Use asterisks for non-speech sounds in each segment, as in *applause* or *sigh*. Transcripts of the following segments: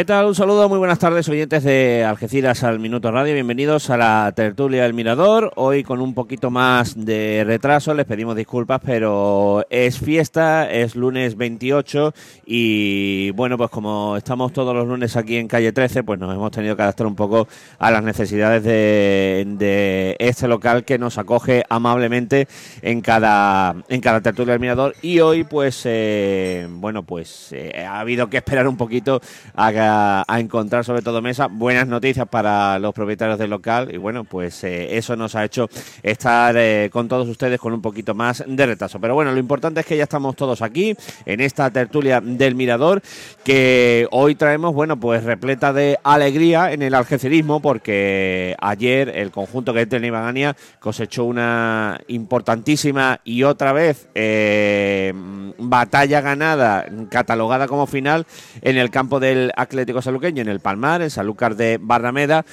¿Qué tal? Un saludo, muy buenas tardes, oyentes de Algeciras al Minuto Radio. Bienvenidos a la tertulia del Mirador. Hoy con un poquito más de retraso, les pedimos disculpas, pero es fiesta, es lunes 28 y bueno, pues como estamos todos los lunes aquí en calle 13, pues nos hemos tenido que adaptar un poco a las necesidades de, este local que nos acoge amablemente en cada, en cada tertulia del Mirador. Y hoy, pues, eh, bueno, pues eh, ha habido que esperar un poquito a a, encontrar sobre todo mesa. Buenas noticias para los propietarios del local y bueno, pues eh, eso nos ha hecho estar eh, con todos ustedes con un poquito más de retraso. Pero bueno, lo importante es que ya estamos todos aquí en esta tertulia del Mirador que hoy traemos, bueno, pues repleta de alegría en el algecirismo porque ayer el conjunto que tiene Ibagania cosechó una importantísima y otra vez eh, batalla ganada, catalogada como final en el campo del Atlético Saluqueño, en el Palmar, en Sanlúcar de Barrameda.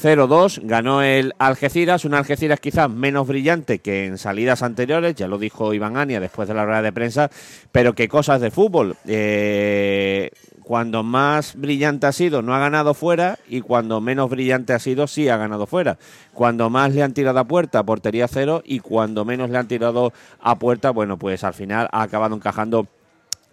0-2, ganó el Algeciras, un Algeciras quizás menos brillante que en salidas anteriores, ya lo dijo Iván Ania después de la rueda de prensa, pero que cosas de fútbol. Eh, cuando más brillante ha sido, no ha ganado fuera, y cuando menos brillante ha sido, sí ha ganado fuera. Cuando más le han tirado a puerta, portería cero, y cuando menos le han tirado a puerta, bueno, pues al final ha acabado encajando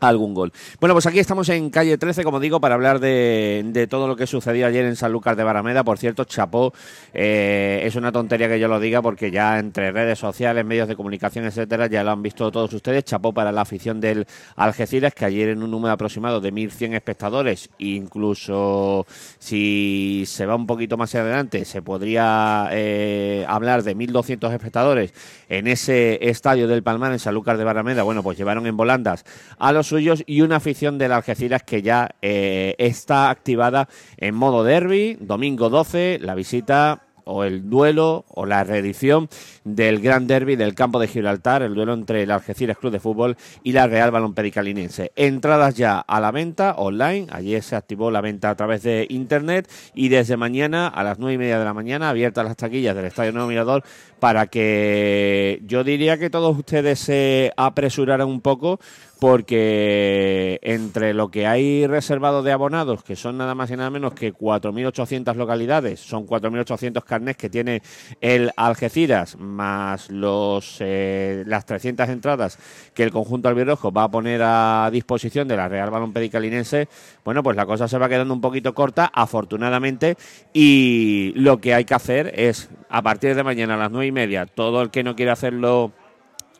algún gol. Bueno, pues aquí estamos en calle 13, como digo, para hablar de, todo lo que sucedió ayer en San Lucas de Barameda. Por cierto, Chapó, eh, es una tontería que yo lo diga porque ya entre redes sociales, medios de comunicación, etcétera, ya lo han visto todos ustedes. Chapó para la afición del Algeciras, que ayer en un número aproximado de 1.100 espectadores, incluso si se va un poquito más adelante, se podría eh, hablar de 1.200 espectadores en ese estadio del Palmar, en San Lucas de Barameda. Bueno, pues llevaron en volandas a los y una afición del Algeciras que ya eh, está activada en modo derby, domingo 12, la visita o el duelo o la reedición del Gran Derby del campo de Gibraltar, el duelo entre el Algeciras Club de Fútbol y la Real Balompedicalinense. Entradas ya a la venta online, ayer se activó la venta a través de internet y desde mañana a las nueve y media de la mañana abiertas las taquillas del Estadio Nuevo Mirador para que yo diría que todos ustedes se apresuraran un poco porque entre lo que hay reservado de abonados, que son nada más y nada menos que 4.800 localidades, son 4.800 carnets que tiene el Algeciras, más los eh, las 300 entradas que el conjunto albirrojo va a poner a disposición de la Real Balón Pedicalinense, bueno, pues la cosa se va quedando un poquito corta, afortunadamente, y lo que hay que hacer es, a partir de mañana a las nueve y media, todo el que no quiera hacerlo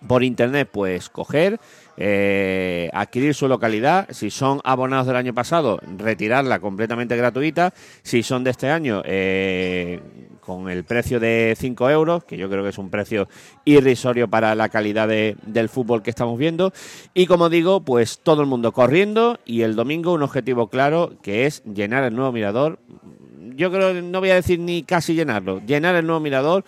por internet, pues coger eh, adquirir su localidad. Si son abonados del año pasado, retirarla completamente gratuita. Si son de este año, eh, con el precio de 5 euros, que yo creo que es un precio irrisorio para la calidad del fútbol que estamos viendo. Y como digo, pues todo el mundo corriendo y el domingo un objetivo claro que es llenar el nuevo mirador. Yo creo, no voy a decir ni casi llenarlo, llenar el nuevo mirador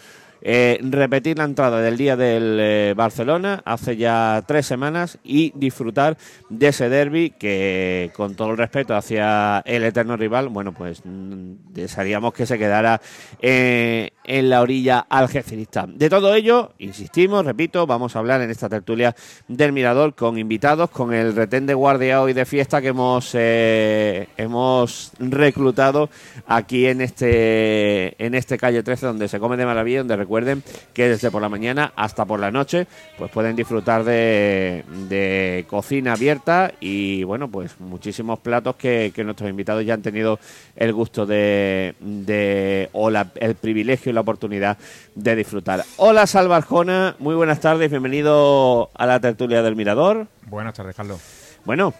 eh, repetir la entrada del día del eh, Barcelona hace ya tres semanas y disfrutar de ese derby que, con todo el respeto hacia el eterno rival, bueno, pues mm, desearíamos que se quedara eh, en la orilla algecirista. De todo ello, insistimos, repito, vamos a hablar en esta tertulia del Mirador con invitados, con el retén de guardia hoy de fiesta que hemos, hemos reclutado aquí en este, en este calle 13, donde se come de maravilla, donde recuerda recuerden que desde por la mañana hasta por la noche pues pueden disfrutar de, de cocina abierta y bueno pues muchísimos platos que, que nuestros invitados ya han tenido el gusto de, de o la- el privilegio y la oportunidad de disfrutar. Hola Salva Arjona, muy buenas tardes, bienvenido a la tertulia del Mirador. Buenas tardes, Carlos. Bueno,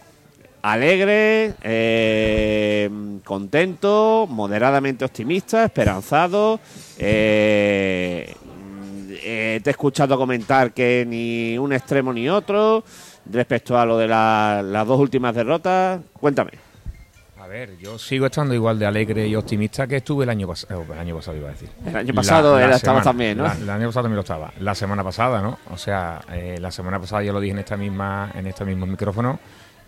alegre, eh, contento, moderadamente optimista, esperanzado. eh, eh, te he escuchado comentar que ni un extremo ni otro respecto a lo de la- las dos últimas derrotas. Cuéntame. A ver, yo sigo estando igual de alegre y optimista que estuve el año pasado. El año pasado iba a decir. El año pasado estabas también, ¿no? la- el año pasado también lo estaba. La semana pasada, ¿no? O sea, eh, la semana pasada ya lo dije en esta misma, en este mismo micrófono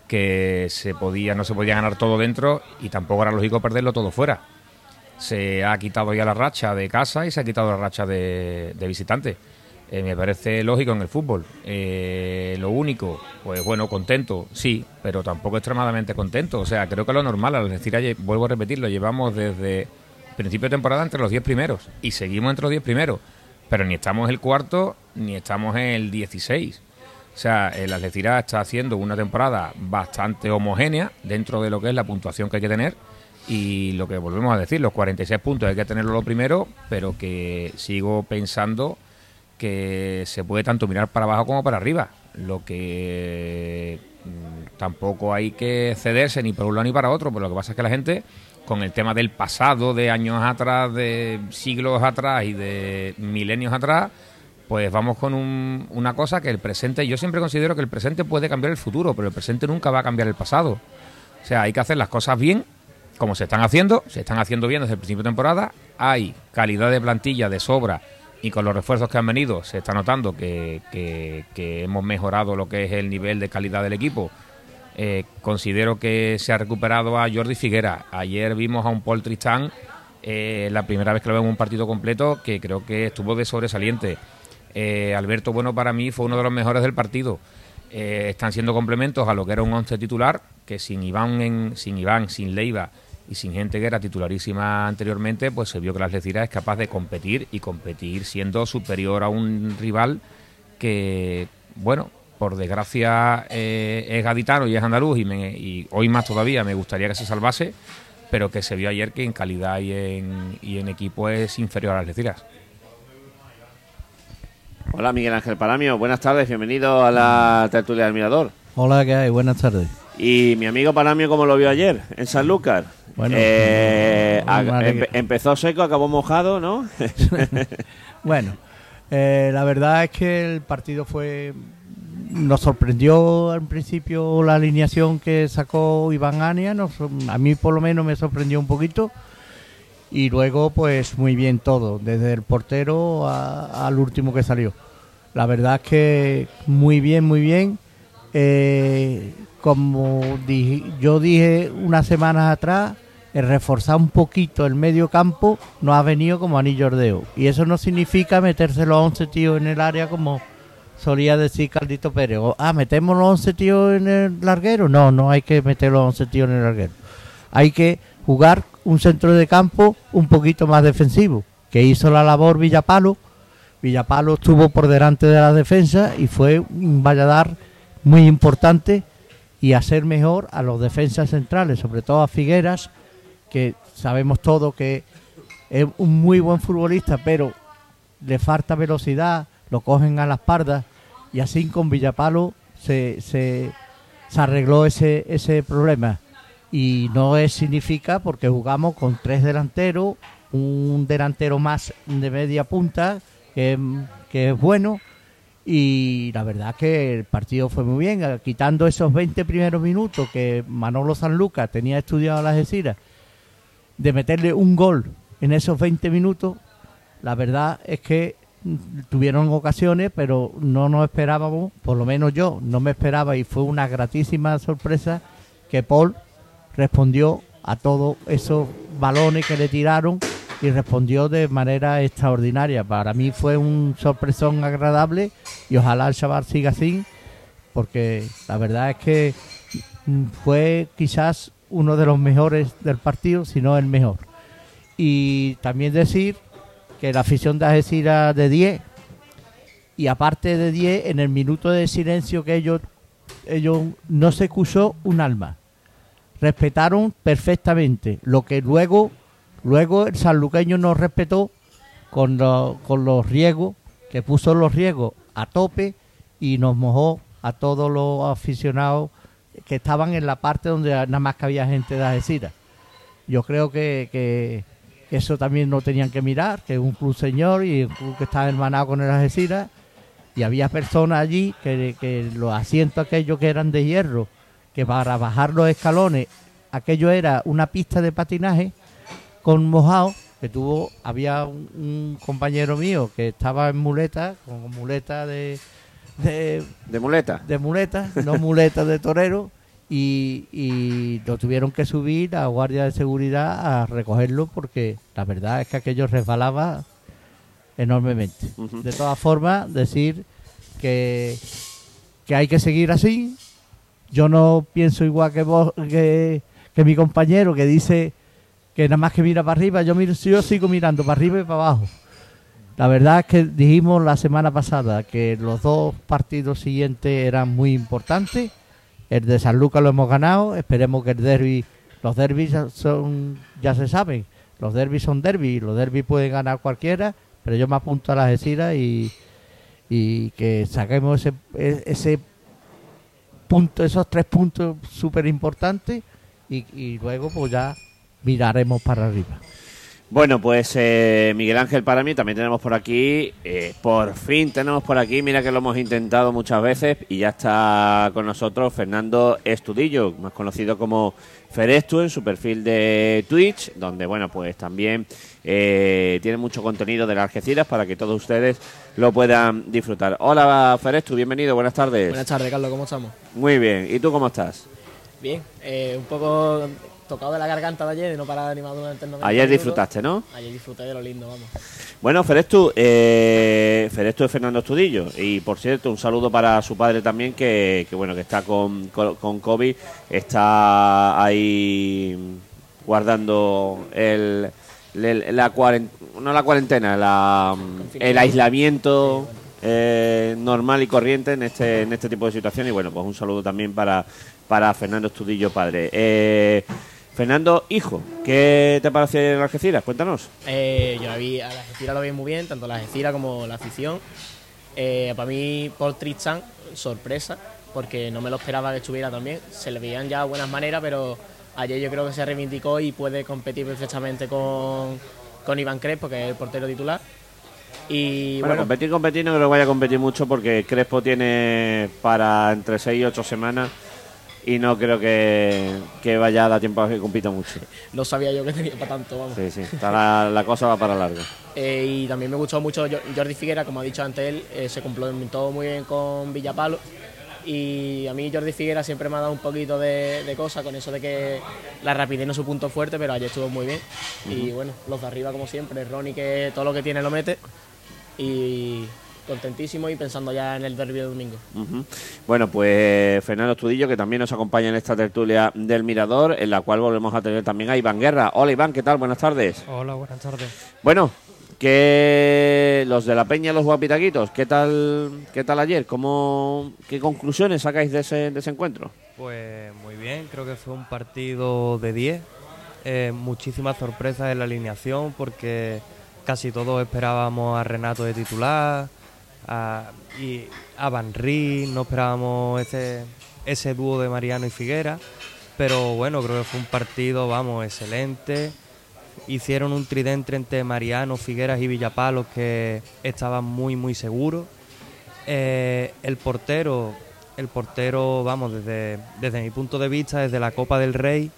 que se podía, no se podía ganar todo dentro y tampoco era lógico perderlo todo fuera. Se ha quitado ya la racha de casa y se ha quitado la racha de, de visitante. Eh, me parece lógico en el fútbol. Eh, lo único, pues bueno, contento, sí, pero tampoco extremadamente contento. O sea, creo que lo normal, al decir, vuelvo a repetirlo, llevamos desde principio de temporada entre los 10 primeros y seguimos entre los 10 primeros, pero ni estamos en el cuarto ni estamos en el 16. O sea, el Algeciras está haciendo una temporada bastante homogénea dentro de lo que es la puntuación que hay que tener y lo que volvemos a decir, los 46 puntos hay que tenerlo lo primero, pero que sigo pensando que se puede tanto mirar para abajo como para arriba. Lo que mm, tampoco hay que cederse ni para un lado ni para otro, pero lo que pasa es que la gente, con el tema del pasado, de años atrás, de siglos atrás y de milenios atrás, pues vamos con un- una cosa que el presente, yo siempre considero que el presente puede cambiar el futuro, pero el presente nunca va a cambiar el pasado. O sea, hay que hacer las cosas bien, como se están haciendo, se están haciendo bien desde el principio de temporada, hay calidad de plantilla de sobra y con los refuerzos que han venido se está notando que, hemos mejorado lo que es el nivel de calidad del equipo. Eh, considero que se ha recuperado a Jordi Figuera. Ayer vimos a un Paul Tristán, eh, la primera vez que lo vemos en un partido completo, que creo que estuvo de sobresaliente. Eh, Alberto Bueno para mí fue uno de los mejores del partido. Eh, están siendo complementos a lo que era un once titular, que sin Iván, en, sin Iván, sin Leiva y sin gente que era titularísima anteriormente, pues se vio que la Algeciras es capaz de competir y competir siendo superior a un rival que, bueno, por desgracia eh, es gaditano y es andaluz y, hoy más todavía me gustaría que se salvase, pero que se vio ayer que en calidad y en, equipo es inferior a las Algeciras. Hola Miguel Ángel Palamio, buenas tardes, bienvenido a la tertulia del Mirador. Hola, ¿qué hay? Buenas tardes. Y mi amigo Palamio, ¿cómo lo vio ayer en Sanlúcar? Bueno, Eh, empe- que- empezó seco, acabó mojado, ¿no? *laughs* *laughs* Bueno, eh, la verdad es que el partido fue... Nos sorprendió al principio la alineación que sacó Iván Ania, nos- a mí por lo menos me sorprendió un poquito. Y luego, pues muy bien todo, desde el portero a- al último que salió. La verdad es que muy bien, muy bien. Eh, como dije- yo dije unas semanas atrás, el reforzar un poquito el medio campo no ha venido como anillo al dedo. Y eso no significa meterse los 11 tíos en el área como solía decir Caldito Pérez. Ah, metemos los 11 tíos en el larguero. No, no hay que meter los 11 tíos en el larguero. Hay que jugar un centro de campo un poquito más defensivo, que hizo la labor Villapalo. Villapalo estuvo por delante de la defensa y fue un valladar muy importante y hacer mejor a los defensas centrales, sobre todo a Figueras, que sabemos todos que es un muy buen futbolista, pero le falta velocidad, lo cogen a las pardas y así con Villapalo se, se, se arregló ese, ese problema. Y no significa porque jugamos con tres delanteros, un delantero más de media punta, que, que es bueno, y la verdad que el partido fue muy bien, quitando esos 20 primeros minutos que Manolo Sanluca tenía estudiado a las Algeciras, de meterle un gol en esos 20 minutos, la verdad es que tuvieron ocasiones, pero no nos esperábamos, por lo menos yo no me esperaba y fue una gratísima sorpresa que Paul respondió a todos esos balones que le tiraron y respondió de manera extraordinaria. Para mí fue un sorpresón agradable y ojalá el chaval siga así, porque la verdad es que mm, fue quizás uno de los mejores del partido, si no el mejor. Y también decir que la afición de Algeciras de 10 y aparte de 10 en el minuto de silencio que ellos ellos no se excusó un alma respetaron perfectamente. Lo que luego luego el sanluqueño nos respetó con, con los riegos que puso los riegos a tope y nos mojó a todos los aficionados que estaban en la parte donde nada más que había gente de Algeciras. Yo creo que, que eso también no tenían que mirar, que es un club señor y un club que está hermanado con el Algeciras y había personas allí que, que los asientos aquellos que eran de hierro, que para bajar los escalones, aquello era una pista de patinaje con mojado, que tuvo, había un, un compañero mío que estaba en muleta, con muleta de, de, ¿De muleta? de muleta, no muleta de torero, y, y lo tuvieron que subir a guardia de seguridad a recogerlo porque la verdad es que aquello resbalaba enormemente. De todas formas, decir que, que hay que seguir así. Yo no pienso igual que vos, que, que mi compañero que dice que nada más que mira para arriba, yo miro, yo sigo mirando para arriba y para abajo. La verdad es que dijimos la semana pasada que los dos partidos siguientes eran muy importantes. El de San Lucas lo hemos ganado. Esperemos que el derby, los derbis son, ya se saben, los derbis son derbis. Los derbis pueden ganar cualquiera, pero yo me apunto a las Algeciras y, y que saquemos ese, e- ese punto, esos tres puntos súper importantes y, y luego pues ya miraremos para arriba. Bueno, pues eh, Miguel Ángel para mí también tenemos por aquí, eh, por fin tenemos por aquí, mira que lo hemos intentado muchas veces y ya está con nosotros Fernando Estudillo, más conocido como Ferestu en su perfil de Twitch, donde bueno, pues también eh, tiene mucho contenido de las Algeciras para que todos ustedes lo puedan disfrutar. Hola Ferestu, bienvenido, buenas tardes. Buenas tardes, Carlos, ¿cómo estamos? Muy bien, ¿y tú cómo estás? Bien, eh, un poco tocado de la garganta de ayer, de no parar de animar durante el 90 Ayer minutos. disfrutaste, ¿no? Ayer disfruté de lo lindo, vamos. Bueno, Ferestu, eh, Ferestu es Fernando Estudillo y por cierto un saludo para su padre también que, que, bueno que está con, con, con COVID, está ahí guardando el, el- la cuarentena, no la cuarentena, la, el aislamiento eh, normal y corriente en este en este tipo de situaciones y bueno pues un saludo también para para Fernando Estudillo padre. Eh, Fernando, hijo, ¿qué te pareció ayer en Algeciras? Cuéntanos. Eh, yo la vi, a la Algeciras lo vi muy bien, tanto la Algeciras como la afición. Eh, para mí, Paul Tristan, sorpresa, porque no me lo esperaba que estuviera también. Se le veían ya buenas maneras, pero ayer yo creo que se reivindicó y puede competir perfectamente con, con Iván Crespo, que es el portero titular. Y Bueno, bueno, competir, competir, no creo que vaya a competir mucho porque Crespo tiene para entre 6 y 8 semanas y no creo que, que vaya a dar tiempo a que compita mucho. *laughs* no sabía yo que tenía para tanto, vamos. Sí, sí, está la, la cosa va para largo. Eh, y también me gustó mucho Jo- Jordi Figuera, como ha dicho antes él, eh, se complementó muy bien con Villapalo. Y a mí Jordi Figuera siempre me ha dado un poquito de, de cosa con eso de que la rapidez no es su punto fuerte, pero ayer estuvo muy bien. Y bueno, los de arriba como siempre, Ronnie que todo lo que tiene lo mete. Y contentísimo y pensando ya en el derbi de domingo. Bueno, pues Fernando Estudillo, que también nos acompaña en esta tertulia del Mirador, en la cual volvemos a tener también a Iván Guerra. Hola Iván, ¿qué tal? Buenas tardes. Hola, buenas tardes. Bueno, que los de la Peña, los guapitaquitos, ¿qué tal, qué tal ayer? ¿Cómo, ¿Qué conclusiones sacáis de ese, de ese encuentro? Pues muy bien, creo que fue un partido de 10. Eh, muchísimas sorpresas en la alineación porque casi todos esperábamos a Renato de titular a, y a Van no esperábamos ese, ese dúo de Mariano y Figuera. Pero bueno, creo que fue un partido, vamos, excelente. Hicieron un tridente entre Mariano, Figueras y Villapalos que estaban muy, muy seguros. Eh, el portero, el portero, vamos, desde, desde mi punto de vista, desde la Copa del Rey,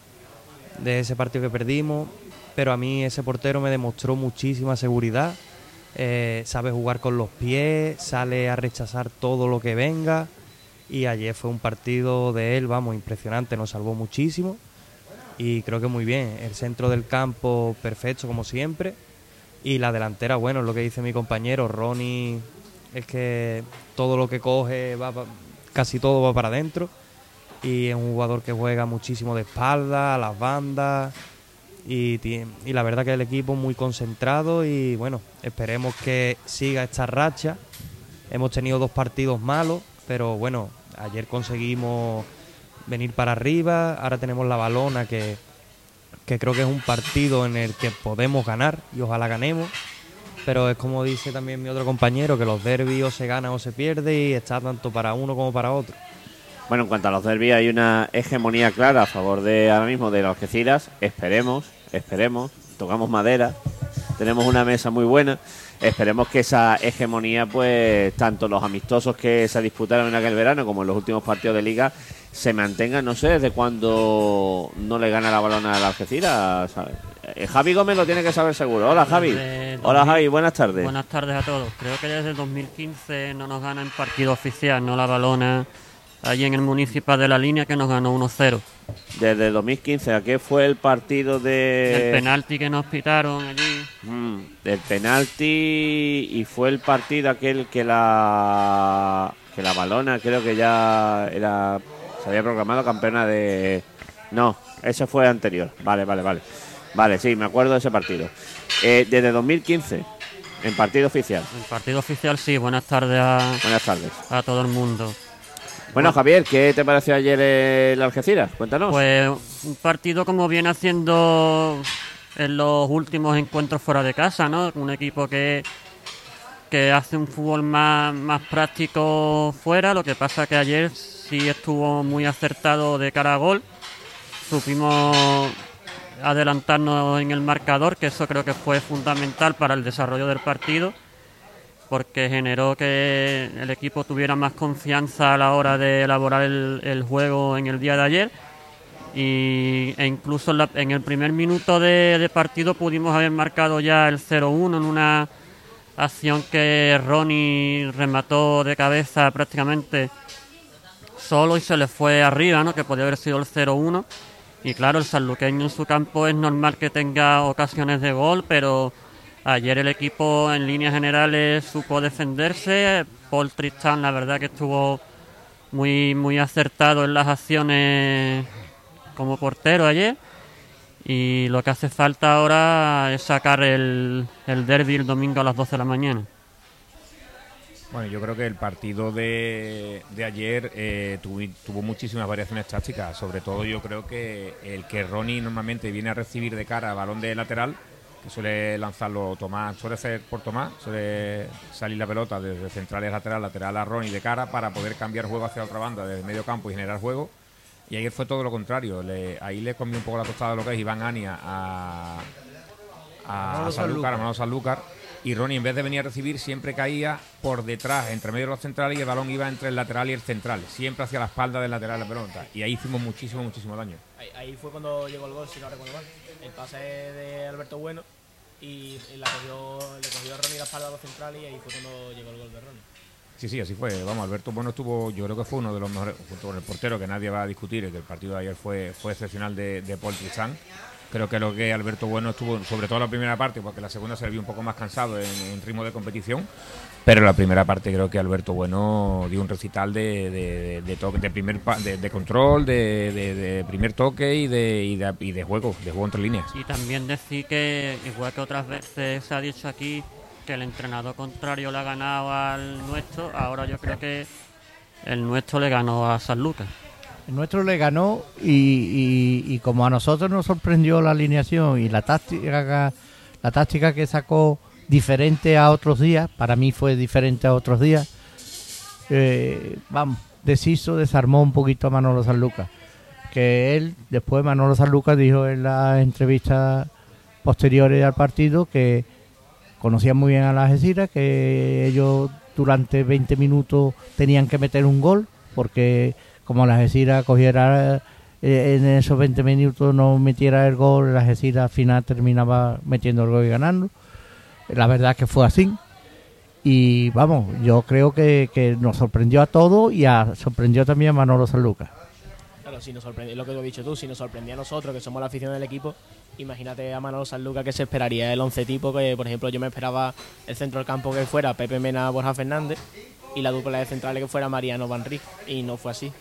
de ese partido que perdimos, pero a mí ese portero me demostró muchísima seguridad. Eh, sabe jugar con los pies, sale a rechazar todo lo que venga. Y ayer fue un partido de él, vamos, impresionante, nos salvó muchísimo. Y creo que muy bien. El centro del campo perfecto, como siempre. Y la delantera, bueno, es lo que dice mi compañero, Ronnie, es que todo lo que coge, va casi todo va para adentro. Y es un jugador que juega muchísimo de espalda, a las bandas. Y, la verdad que el equipo muy concentrado y bueno, esperemos que siga esta racha. Hemos tenido dos partidos malos, pero bueno, ayer conseguimos venir para arriba, ahora tenemos la balona que, que creo que es un partido en el que podemos ganar y ojalá ganemos. Pero es como dice también mi otro compañero, que los derbis o se gana o se pierde y está tanto para uno como para otro. Bueno, en cuanto a los derbis hay una hegemonía clara a favor de ahora mismo de los Algeciras. Esperemos, esperemos, tocamos madera, tenemos una mesa muy buena. Esperemos que esa hegemonía, pues, tanto los amistosos que se disputaron en aquel verano como en los últimos partidos de liga, se mantengan. No sé desde cuándo no le gana la balona a la Algeciras. Eh, Javi Gómez lo tiene que saber seguro. Hola Javi. Hola Javi, buenas tardes. Buenas tardes a todos. Creo que desde 2015 no nos gana en partido oficial, no la balona allí en el municipal de la línea que nos ganó 1-0. Desde 2015, ¿a qué fue el partido de...? El penalti que nos pitaron allí. Mm, el penalti y fue el partido aquel que la que la balona creo que ya era se había proclamado campeona de no ese fue anterior vale vale vale vale sí me acuerdo de ese partido eh, desde 2015 en partido oficial en partido oficial sí buenas tardes a buenas tardes a todo el mundo bueno, Javier, ¿qué te pareció ayer el Algeciras? Cuéntanos. Pues un partido como viene haciendo en los últimos encuentros fuera de casa, ¿no? Un equipo que, que hace un fútbol más, más práctico fuera, lo que pasa que ayer sí estuvo muy acertado de cara a gol. Supimos adelantarnos en el marcador, que eso creo que fue fundamental para el desarrollo del partido porque generó que el equipo tuviera más confianza a la hora de elaborar el, juego en el día de ayer. Y, e incluso en, el primer minuto de, partido pudimos haber marcado ya el 0-1 en una acción que Ronnie remató de cabeza prácticamente solo y se le fue arriba, ¿no? que podía haber sido el 0-1. Y claro, el sanluqueño en su campo es normal que tenga ocasiones de gol, pero Ayer el equipo en líneas generales supo defenderse. Paul Tristan, la verdad que estuvo muy, muy acertado en las acciones como portero ayer. Y lo que hace falta ahora es sacar el, el derby el domingo a las 12 de la mañana. Bueno, yo creo que el partido de, de ayer eh, tuvo, tuvo, muchísimas variaciones tácticas. Sobre todo yo creo que el que Ronnie normalmente viene a recibir de cara balón de lateral que suele lanzarlo Tomás, suele ser por Tomás, suele salir la pelota desde central a lateral, lateral a Ronnie de cara para poder cambiar juego hacia otra banda desde medio campo y generar juego. Y ahí fue todo lo contrario. ahí le comió un poco la tostada de lo que es Iván Ania a, a, a Sanlúcar, a Sanlúcar. Y Ronnie, en vez de venir a recibir, siempre caía por detrás, entre medio de los centrales, y el balón iba entre el lateral y el central, siempre hacia la espalda del lateral de la pelota. Y ahí hicimos muchísimo, muchísimo daño. Ahí, fue cuando llegó el gol, si no recuerdo mal el pase de Alberto Bueno y, la cogió, le cogió a Ronnie la espalda a los centrales y ahí fue cuando llegó el gol de Ronnie. Sí, sí, así fue. Vamos, Alberto Bueno estuvo, yo creo que fue uno de los mejores, junto con el portero, que nadie va a discutir, que el partido de ayer fue, fue excepcional de, de Paul Tristán. Creo que lo que Alberto Bueno estuvo, sobre todo la primera parte, porque la segunda se le vio un poco más cansado en, ritmo de competición, pero la primera parte creo que Alberto Bueno dio un recital de, de, toque, de primer de, control, de, primer toque y de, y de, juego, de juego entre líneas. Y también decir que, igual que otras veces se ha dicho aquí, que el entrenador contrario le ha ganado al nuestro, ahora yo creo que el nuestro le ganó a San Lucas. Nuestro le ganó y, como a nosotros nos sorprendió la alineación y la táctica, la táctica que sacó diferente a otros días, para mí fue diferente a otros días, eh, vamos, deshizo, desarmó un poquito a Manolo Sanluca. Que él, después Manolo Sanluca dijo en las entrevistas posteriores al partido que conocían muy bien a la Algeciras, que ellos durante 20 minutos tenían que meter un gol, porque como la Algeciras cogiera eh, en esos 20 minutos no metiera el gol, la Algeciras al final terminaba metiendo el gol y ganando. La verdad que fue así. Y vamos, yo creo que, nos sorprendió a todos y a, sorprendió también a Manolo Sanluca. Claro, si nos sorprendió, lo que has dicho tú, si nos sorprendía a nosotros, que somos la afición del equipo, imagínate a Manolo Sanluca que se esperaría el 11 tipo, que por ejemplo yo me esperaba el centro del campo que fuera Pepe Mena, Borja Fernández y la dupla de centrales que fuera Mariano Van y no fue así.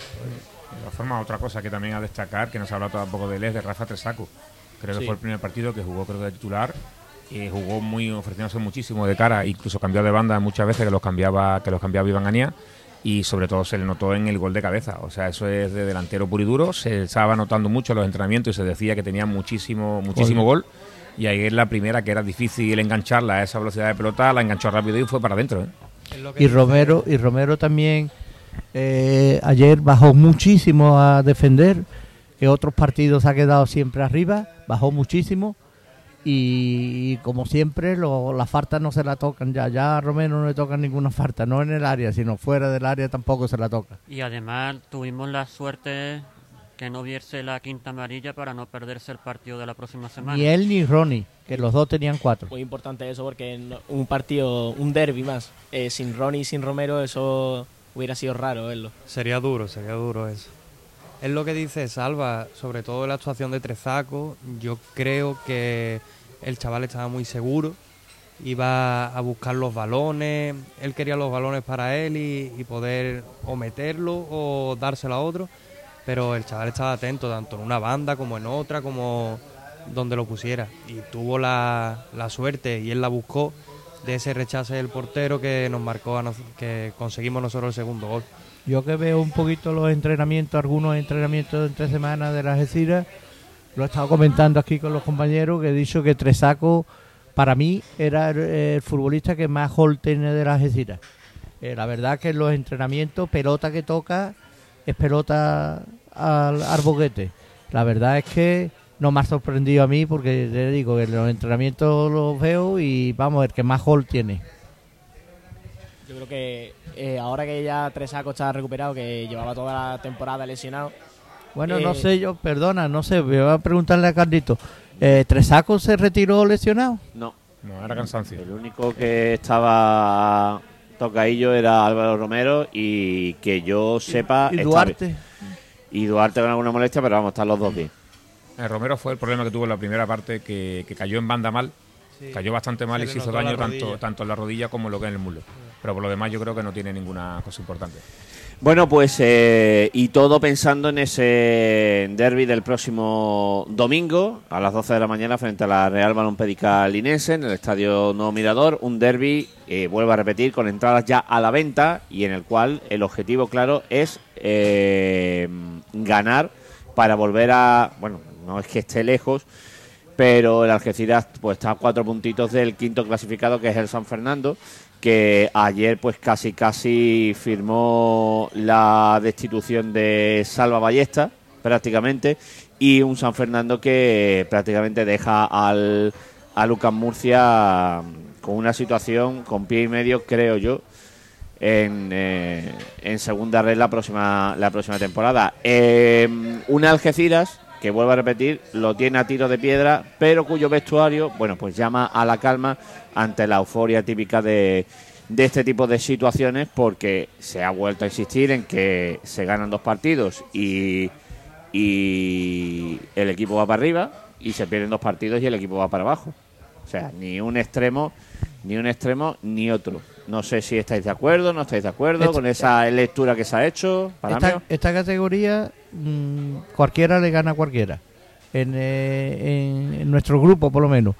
De todas formas, otra cosa que también a destacar, que nos ha hablado tampoco de él, es de Rafa Tresacu. Creo que Sí. fue el primer partido que jugó, creo que de titular. Y jugó muy, ofreciéndose muchísimo de cara, incluso cambió de banda muchas veces que los cambiaba, que los cambiaba Iván Anía. Y sobre todo se le notó en el gol de cabeza. O sea, eso es de delantero puro y duro. Se estaba notando mucho en los entrenamientos y se decía que tenía muchísimo, muchísimo gol. Y ahí es la primera que era difícil engancharla a esa velocidad de pelota, la enganchó rápido y fue para adentro. ¿eh? Que Y Romero, y Romero también eh, ayer bajó muchísimo a defender, que otros partidos ha quedado siempre arriba, bajó muchísimo y, como siempre lo- las faltas no se la tocan ya, ya a Romero no le tocan ninguna falta, no en el área, sino fuera del área tampoco se la toca. Y además tuvimos la suerte que no viese la quinta amarilla para no perderse el partido de la próxima semana. Ni él ni Ronnie, que los dos tenían cuatro. Muy importante eso porque en un partido, un derby más, eh, sin Ronnie y sin Romero, eso hubiera sido raro verlo. Sería duro, sería duro eso. Es lo que dice Salva, sobre todo la actuación de Trezaco. Yo creo que el chaval estaba muy seguro, iba a buscar los balones, él quería los balones para él y, y poder o meterlo o dárselo a otro, pero el chaval estaba atento tanto en una banda como en otra, como donde lo pusiera. Y tuvo la, la suerte y él la buscó de ese rechace del portero que nos marcó, a nos- que conseguimos nosotros el segundo gol. Yo que veo un poquito los entrenamientos, algunos entrenamientos entre semanas de la Algeciras, lo he estado comentando aquí con los compañeros, que he dicho que Tresaco para mí era el, el futbolista que más gol tiene de la Algeciras. Eh, la verdad que en los entrenamientos, pelota que toca, es pelota al, al boquete. La verdad es que no me ha sorprendido a mí porque le digo que los entrenamientos los veo y vamos, el que más gol tiene. Yo creo que eh, ahora que ya Tresaco está recuperado, que llevaba toda la temporada lesionado, Bueno, Eh, no sé yo, perdona, no sé, voy a preguntarle a Carlito. Eh, ¿Tresaco se retiró lesionado? No, No, era cansancio. el único que estaba tocadillo era Álvaro Romero y que yo sepa... ¿Y Duarte? bien. Y Duarte con alguna molestia, pero vamos, están los dos bien. Eh, Romero fue el problema que tuvo en la primera parte, que, que cayó en banda mal. Cayó bastante mal Se y se hizo daño tanto, tanto en la rodilla como en lo que en el muslo. Pero por lo demás yo creo que no tiene ninguna cosa importante. Bueno, pues eh, y todo pensando en ese derby del próximo domingo a las 12 de la mañana frente a la Real Balompédica Linense en el Estadio Nuevo Mirador. Un derby, eh, vuelvo a repetir, con entradas ya a la venta y en el cual el objetivo, claro, es eh, ganar para volver a... Bueno, no es que esté lejos, pero el Algeciras pues está a cuatro puntitos del quinto clasificado que es el San Fernando que ayer pues casi casi firmó la destitución de Salva Ballesta prácticamente y un San Fernando que prácticamente deja al a Lucas Murcia con una situación con pie y medio creo yo en, eh, en segunda red la próxima la próxima temporada. Eh, una Algeciras que vuelvo a repetir lo tiene a tiro de piedra, pero cuyo vestuario bueno pues llama a la calma ante la euforia típica de de este tipo de situaciones porque se ha vuelto a insistir en que se ganan dos partidos y, y el equipo va para arriba y se pierden dos partidos y el equipo va para abajo. O sea, ni un extremo, ni un extremo, ni otro. No sé si estáis de acuerdo, no estáis de acuerdo con esa lectura que se ha hecho. Para Esta, categoría mm, cualquiera le gana a cualquiera. En, eh, en- en nuestro grupo, por lo menos.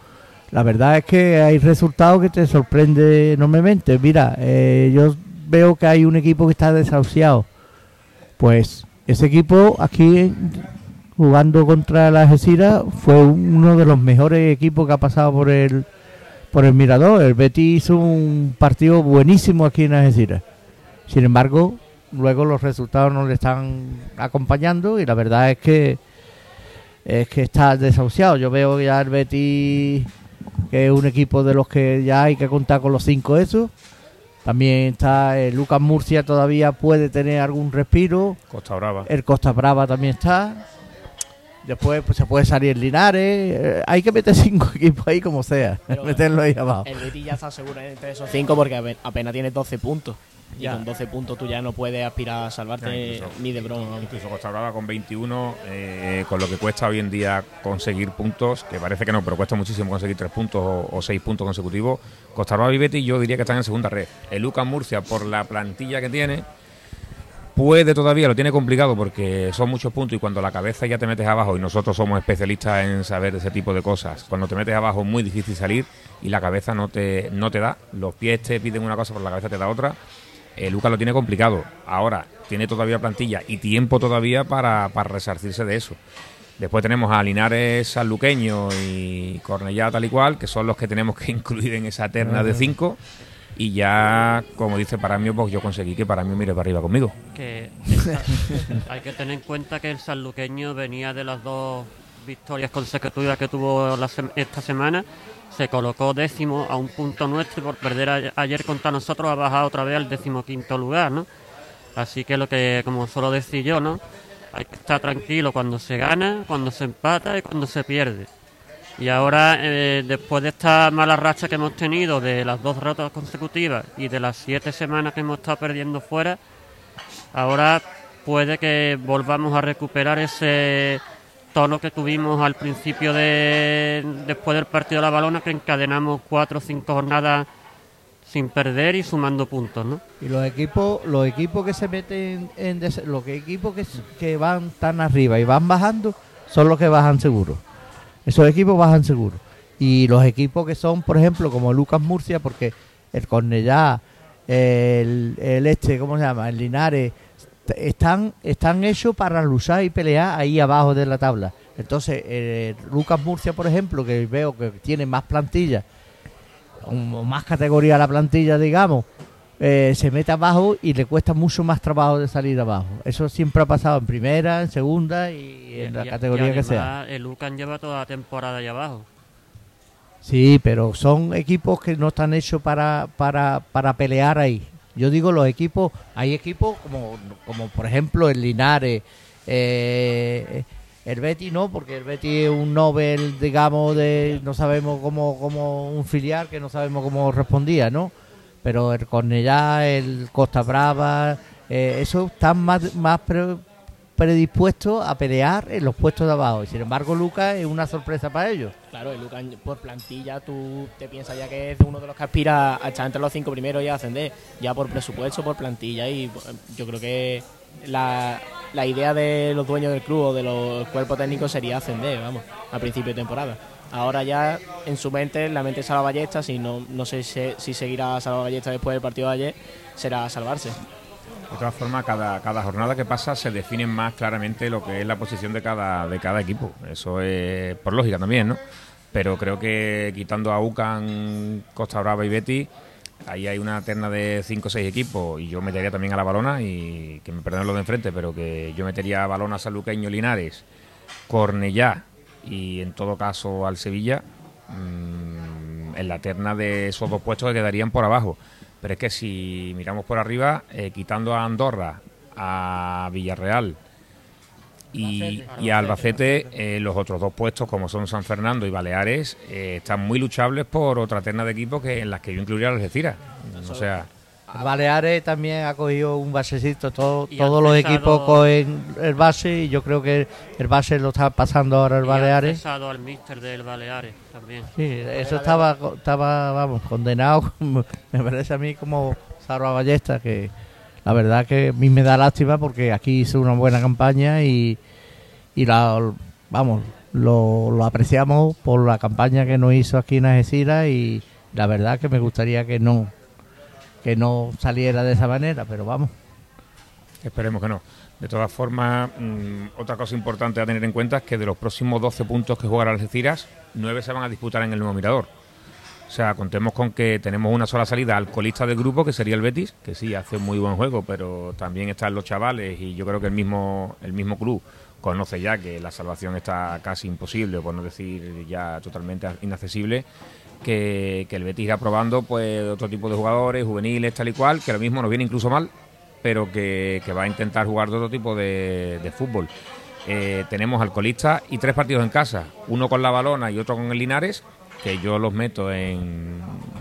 La verdad es que hay resultados que te sorprende enormemente. Mira, eh, yo veo que hay un equipo que está desahuciado. Pues ese equipo aquí jugando contra la Algeciras fue uno de los mejores equipos que ha pasado por el por el Mirador. El Betis hizo un partido buenísimo aquí en Algeciras. Sin embargo, luego los resultados no le están acompañando y la verdad es que es que está desahuciado. Yo veo ya el Betis que es un equipo de los que ya hay que contar con los cinco esos. También está el Lucas Murcia todavía puede tener algún respiro. Costa Brava. El Costa Brava también está. Después pues, se puede salir Linares. Eh, hay que meter cinco *laughs* equipos ahí como sea. Pero- *laughs* Meterlo ahí abajo. el Betis ya está seguro entre esos cinco porque ape- apenas tiene 12 puntos. Y Ya. con 12 puntos tú ya no puedes aspirar a salvarte Ya, incluso- ni de broma. vamos. Incluso Costa Brava con 21, eh, con lo que cuesta hoy en día conseguir puntos, que parece que no, pero cuesta muchísimo conseguir tres puntos o, o seis puntos consecutivos. Costa Brava y Betis yo diría que están en segunda red. El Lucas Murcia, por la plantilla que tiene, puede todavía, lo tiene complicado porque son muchos puntos y cuando la cabeza ya te metes abajo, y nosotros somos especialistas en saber ese tipo de cosas, cuando te metes abajo es muy difícil salir y la cabeza no te, no te da, los pies te piden una cosa pero la cabeza te da otra. Eh, Lucas lo tiene complicado. Ahora, tiene todavía plantilla y tiempo todavía para, para resarcirse de eso. Después tenemos a Linares Sanluqueño y Cornellá tal y cual, que son los que tenemos que *laughs* incluir en esa terna de cinco. Y ya, como dice para mí, pues yo conseguí que para mí mire para arriba conmigo. que hay que tener en cuenta que el sanluqueño venía de las dos victorias consecutivas que tuvo la sem- esta semana. Se colocó décimo a un punto nuestro y por perder ayer contra nosotros ha bajado otra vez al decimoquinto lugar, ¿no? Así que lo que, como suelo decir yo, ¿no? Hay que estar tranquilo cuando se gana, cuando se empata y cuando se pierde. Y ahora, eh, después de esta mala racha que hemos tenido, de las dos derrotas consecutivas y de las siete semanas que hemos estado perdiendo fuera, ahora puede que volvamos a recuperar ese tono que tuvimos al principio de después del partido de la balona, que encadenamos cuatro o cinco jornadas sin perder y sumando puntos, ¿no? Y los equipos, los equipos que se meten en los equipos que van tan arriba y van bajando son los que bajan seguro. Esos equipos bajan seguro. Y los equipos que son, por ejemplo, como Lucas Murcia, porque el Cornellá, el, el este, ¿cómo se llama? El Linares, están, están hechos para luchar y pelear ahí abajo de la tabla. Entonces, eh, Lucas Murcia, por ejemplo, que veo que tiene más plantilla, más categoría la plantilla, digamos, eh, se mete abajo y le cuesta mucho más trabajo de salir abajo. Eso siempre ha pasado en primera, en segunda y en la Y- y categoría que sea. El Lucan lleva toda la temporada allá abajo. Sí, pero son equipos que no están hechos para, para, para pelear ahí. Yo digo los equipos, hay equipos como, como por ejemplo el Linares, eh, el Betty no, porque el Betty es un Nobel, digamos, de no sabemos cómo, cómo un filial que no sabemos cómo respondía, ¿no? Pero el Cornellá, el Costa Brava, eh, esos están más, más pre- predispuestos a pelear en los puestos de abajo. Y sin embargo, Lucas es una sorpresa para ellos. Claro, el Lucan por plantilla tú te piensas ya que es uno de los que aspira a estar entre los cinco primeros y a ascender, ya por presupuesto, por plantilla y pues, yo creo que la, la idea de los dueños del club o de los cuerpos técnicos sería ascender, vamos, a principio de temporada. Ahora ya en su mente, la mente Salva Ballesta, si no, no sé si, si seguirá Salva Ballesta después del partido de ayer, será salvarse. De todas formas, cada, cada jornada que pasa se define más claramente lo que es la posición de cada, de cada equipo. Eso es por lógica también, ¿no? Pero creo que quitando a UCAN, Costa Brava y Betty, ahí hay una terna de 5 o 6 equipos y yo metería también a la Balona y que me perdonen los de enfrente, pero que yo metería a Balona, Sanluqueño, Linares, Cornellá y en todo caso al Sevilla mm, en la terna de esos dos puestos que quedarían por abajo. Pero es que si miramos por arriba, eh, quitando a Andorra, a Villarreal y, y a Albacete, eh, los otros dos puestos, como son San Fernando y Baleares, eh, están muy luchables por otra terna de equipos que en las que yo incluiría a Algeciras. O sea, Baleares también ha cogido un basecito, todo, todos los equipos cogen el base y yo creo que el base lo está pasando ahora el Y Baleares. cesado al míster del Baleares también. Sí, eso estaba, estaba vamos, condenado, *laughs* me parece a mí como Salva Ballesta, que la verdad que a mí me da lástima porque aquí hizo una buena campaña y, y la, vamos, lo, lo apreciamos por la campaña que nos hizo aquí en Algeciras y la verdad que me gustaría que no que no saliera de esa manera, pero vamos. Esperemos que no. De todas formas, mm, otra cosa importante a tener en cuenta es que de los próximos 12 puntos que jugará Algeciras, 9 se van a disputar en el nuevo Mirador. O sea, contemos con que tenemos una sola salida al colista del grupo, que sería el Betis, que sí, hace muy buen juego, pero también están los chavales y yo creo que el mismo, el mismo club conoce ya que la salvación está casi imposible, por no decir ya totalmente inaccesible, que, el Betis irá probando pues otro tipo de jugadores, juveniles, tal y cual, que lo mismo nos viene incluso mal, pero que, va a intentar jugar de otro tipo de, fútbol. Eh, tenemos al y tres partidos en casa, uno con la balona y otro con el Linares, que yo los meto en,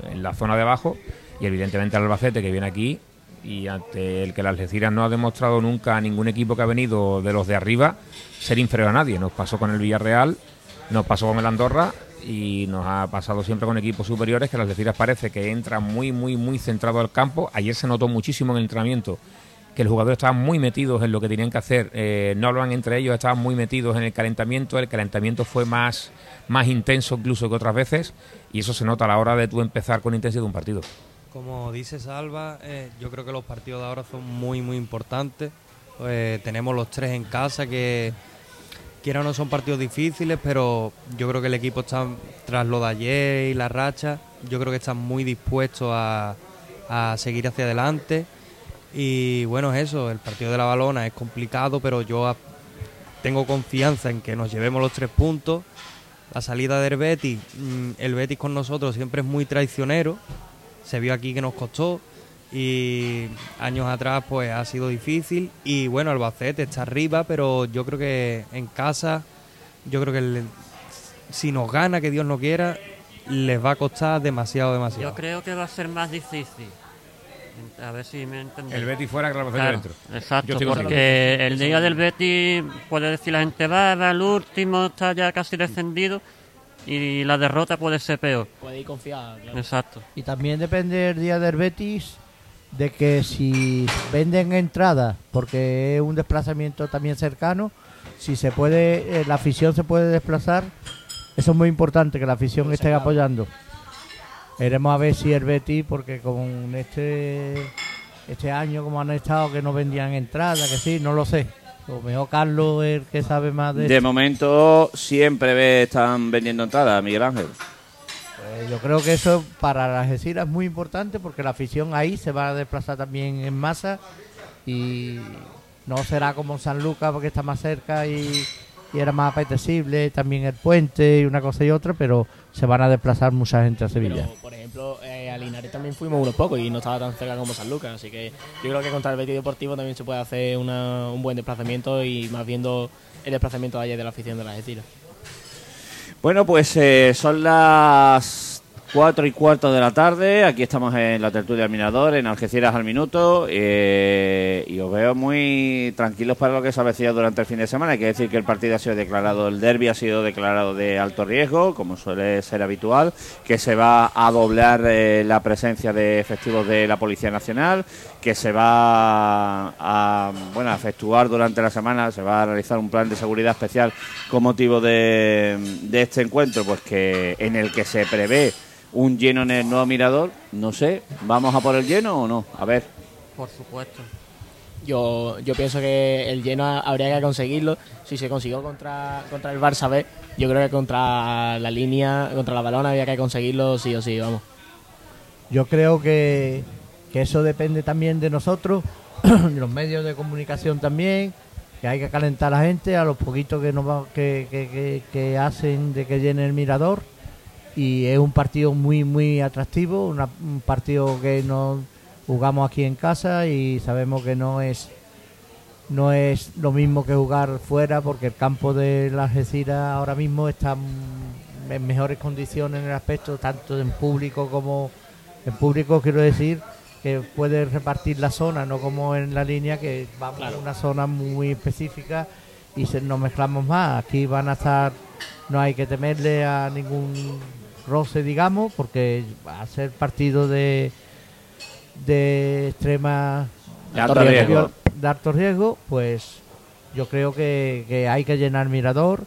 en la zona de abajo, y evidentemente al Albacete que viene aquí, y ante el que la Algeciras no ha demostrado nunca a ningún equipo que ha venido de los de arriba ser inferior a nadie. Nos pasó con el Villarreal, nos pasó con el Andorra y nos ha pasado siempre con equipos superiores que las Algeciras parece que entra muy, muy, muy centrado al campo. Ayer se notó muchísimo en el entrenamiento que los jugadores estaban muy metidos en lo que tenían que hacer, eh, no hablaban entre ellos, estaban muy metidos en el calentamiento, el calentamiento fue más, más intenso incluso que otras veces y eso se nota a la hora de tú empezar con intensidad un partido. Como dice Salva, eh, yo creo que los partidos de ahora son muy, muy importantes. Eh, tenemos los tres en casa que, quiera o no, son partidos difíciles, pero yo creo que el equipo está, tras lo de ayer y la racha, yo creo que está muy dispuesto a, a seguir hacia adelante y bueno, es eso, el partido de la balona es complicado, pero yo tengo confianza en que nos llevemos los tres puntos. La salida del Betis, mm, el Betis con nosotros siempre es muy traicionero. Se vio aquí que nos costó y años atrás pues ha sido difícil y bueno, Albacete está arriba, pero yo creo que en casa, yo creo que si nos gana, que Dios no quiera, les va a costar demasiado, demasiado. Yo creo que va a ser más difícil a ver si me entendéis. El Betty fuera, que claro, dentro. Exacto, porque el día del Betty puede decir la gente, va, va, el último está ya casi descendido y la derrota puede ser peor. Puede ir confiado, Exacto. Y también depende el día del Betis de que si venden entradas, porque es un desplazamiento también cercano, si se puede, eh, la afición se puede desplazar, eso es muy importante, que la afición esté apoyando. Veremos a ver si el Betty, porque con este este año como han estado que no vendían entradas, que sí, no lo sé. O mejor Carlos el que sabe más de De momento siempre están vendiendo entradas, Miguel Ángel. Pues yo creo que eso para las Algeciras es muy importante porque la afición ahí se va a desplazar también en masa y no será como San Lucas porque está más cerca y, y era más apetecible, también el puente y una cosa y otra, pero se van a desplazar mucha gente a Sevilla. por ejemplo, eh, a Linares también fuimos unos pocos y no estaba tan cerca como San Lucas, así que yo creo que contra el Betis Deportivo también se puede hacer un buen desplazamiento y más viendo el desplazamiento de ayer de la afición de la Algeciras. Bueno, pues eh, son las Cuatro y cuarto de la tarde, aquí estamos en la tertulia del Mirador, en Algeciras al minuto, eh, y os veo muy tranquilos para lo que se ha avecina durante el fin de semana. Hay que decir que el partido ha sido declarado, el derby ha sido declarado de alto riesgo, como suele ser habitual, que se va a doblar eh, la presencia de efectivos de la Policía Nacional, que se va a, bueno, a efectuar durante la semana, se va a realizar un plan de seguridad especial con motivo de, de este encuentro, pues que en el que se prevé un lleno en el nuevo mirador. No sé, ¿vamos a por el lleno o no? A ver. Por supuesto. Yo, yo pienso que el lleno habría que conseguirlo. Si se consiguió contra, contra el Barça B, yo creo que contra la línea, contra la balona había que conseguirlo sí o sí, vamos. Yo creo que, que eso depende también de nosotros, *clears throat* de los medios de comunicación también, que hay que calentar a la gente, a los poquitos que, nos que, que, hacen de que llene el mirador. Y es un partido muy muy atractivo, un partido que nos jugamos aquí en casa y sabemos que no es no es lo mismo que jugar fuera porque el campo de la Algeciras ahora mismo está en mejores condiciones en el aspecto tanto en público como en público quiero decir que puede repartir la zona no como en la línea que vamos a una zona muy específica y se, nos mezclamos más aquí van a estar no hay que temerle a ningún roce, digamos, porque va a ser partido de, de extrema de alto, riesgo. de alto riesgo, pues yo creo que, hay que llenar mirador.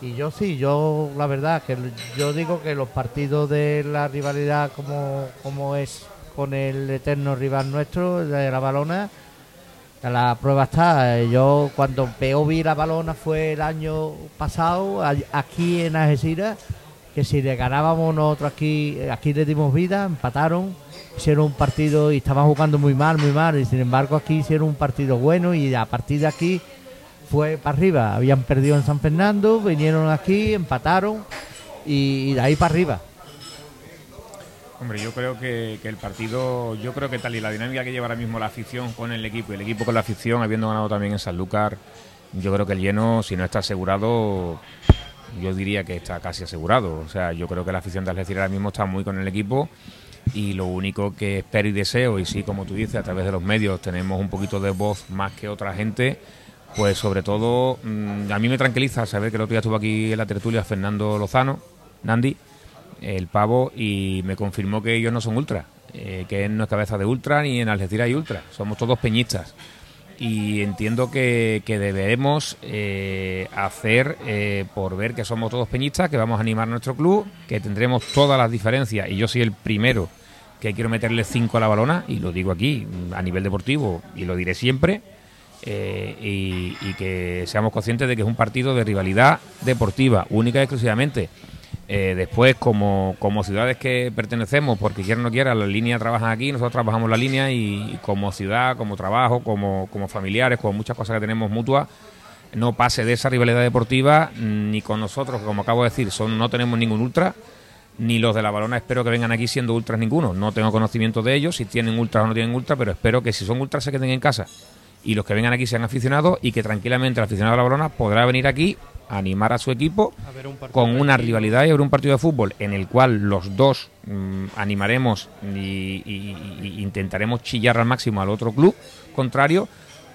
Y yo sí, yo la verdad que yo digo que los partidos de la rivalidad como, como es con el eterno rival nuestro, de la balona, la prueba está. Yo cuando peor vi la balona fue el año pasado, aquí en Algeciras, que si le ganábamos nosotros aquí, aquí le dimos vida, empataron, hicieron un partido y estaban jugando muy mal, muy mal, y sin embargo aquí hicieron un partido bueno y a partir de aquí fue para arriba. Habían perdido en San Fernando, vinieron aquí, empataron y, de ahí para arriba. Hombre, yo creo que, el partido, yo creo que tal y la dinámica que lleva ahora mismo la afición con el equipo y el equipo con la afición, habiendo ganado también en Sanlúcar, yo creo que el lleno, si no está asegurado, yo diría que está casi asegurado. O sea, yo creo que la afición de Algeciras ahora mismo está muy con el equipo y lo único que espero y deseo, y sí, como tú dices, a través de los medios tenemos un poquito de voz más que otra gente, pues sobre todo mm, a mí me tranquiliza saber que el otro día estuvo aquí en la tertulia Fernando Lozano, Nandi, el pavo, y me confirmó que ellos no son ultra, eh, que no es cabeza de ultra ni en Algeciras hay ultra, somos todos peñistas. y entiendo que, que debemos eh, hacer eh, por ver que somos todos peñistas, que vamos a animar nuestro club, que tendremos todas las diferencias y yo soy el primero que quiero meterle cinco a la balona y lo digo aquí a nivel deportivo y lo diré siempre. eh, y, y que seamos conscientes de que es un partido de rivalidad deportiva, única y exclusivamente. Eh, después, como, como ciudades que pertenecemos, porque quiera o no quiera, la línea trabajan aquí, nosotros trabajamos la línea y como ciudad, como trabajo, como, como familiares, con muchas cosas que tenemos mutuas, no pase de esa rivalidad deportiva ni con nosotros, como acabo de decir, son, no tenemos ningún ultra, ni los de la balona espero que vengan aquí siendo ultras ninguno. No tengo conocimiento de ellos, si tienen ultras o no tienen ultras, pero espero que si son ultras se queden en casa y los que vengan aquí sean aficionados y que tranquilamente el aficionado de la balona podrá venir aquí a animar a su equipo A ver un partido con una rivalidad y haber un partido de fútbol en el cual los dos mm, animaremos y, y- y intentaremos chillar al máximo al otro club contrario,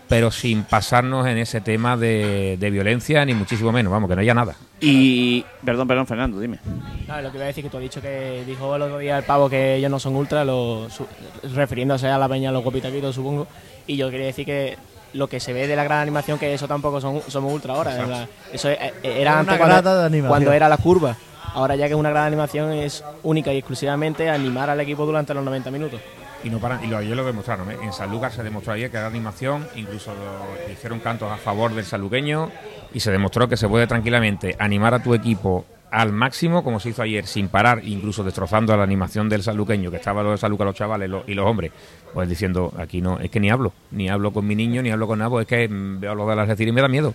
pero sin pasarnos en ese tema de, de violencia ni muchísimo menos, vamos, que no haya nada. Y. Perdón, perdón, Fernando, dime. No, lo que iba a decir que tú has dicho que dijo el otro día el pavo que ellos no son ultra, lo, su- refiriéndose a la peña los guapitaquitos, supongo. Y yo quería decir que lo que se ve de la gran animación, que eso tampoco son, somos ultra ahora. la- eso e- e- era antes cuando, era la curva. Ahora ya que es una gran animación es única y exclusivamente animar al equipo durante los 90 minutos. Y no paran, y lo, ayer lo demostraron, ¿eh? en Sanlúcar se demostró ayer que era animación, incluso lo- hicieron cantos a favor del saluqueño y se demostró que se puede tranquilamente animar a tu equipo al máximo, como se hizo ayer, sin parar, incluso destrozando a la animación del saluqueño, que estaban los de Sanlúcar, los chavales y los hombres, pues diciendo, aquí no, es que ni hablo, ni hablo con mi niño, ni hablo con nada, pues es que mm, veo lo de las decir y me da miedo.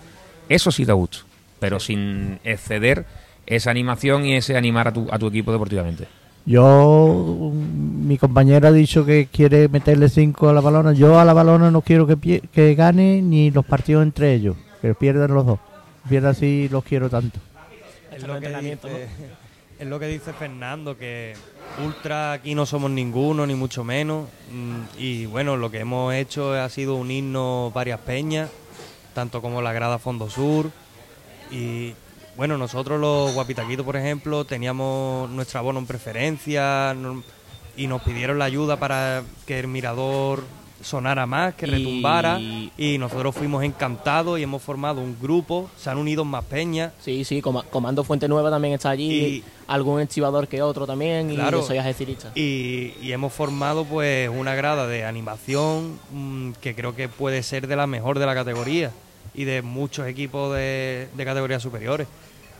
Eso sí da gusto, pero sin exceder esa animación y ese animar a tu, a tu equipo deportivamente. Yo, mi compañero ha dicho que quiere meterle 5 a la balona. Yo a la balona no quiero que, pie- que gane ni los partidos entre ellos, que pierdan los dos. Pierda así los quiero tanto. Es lo, que dice, es lo que dice Fernando, que ultra aquí no somos ninguno, ni mucho menos. Mm, Y bueno, lo que hemos hecho ha sido unirnos varias peñas, tanto como la grada Fondo Sur. Y bueno, nosotros los guapitaquitos, por ejemplo, teníamos nuestro abono en preferencia y nos pidieron la ayuda para que el mirador sonara más, que retumbara. Y nosotros fuimos encantados y hemos formado un grupo, se han unido más peñas. Sí, sí, Coma- Comando Fuente Nueva también está allí, Y- algún estivador que otro también, Claro. y soy ajedcirista. Y, y hemos formado pues una grada de animación mm, que creo que puede ser de la mejor de la categoría y de muchos equipos de, de categorías superiores.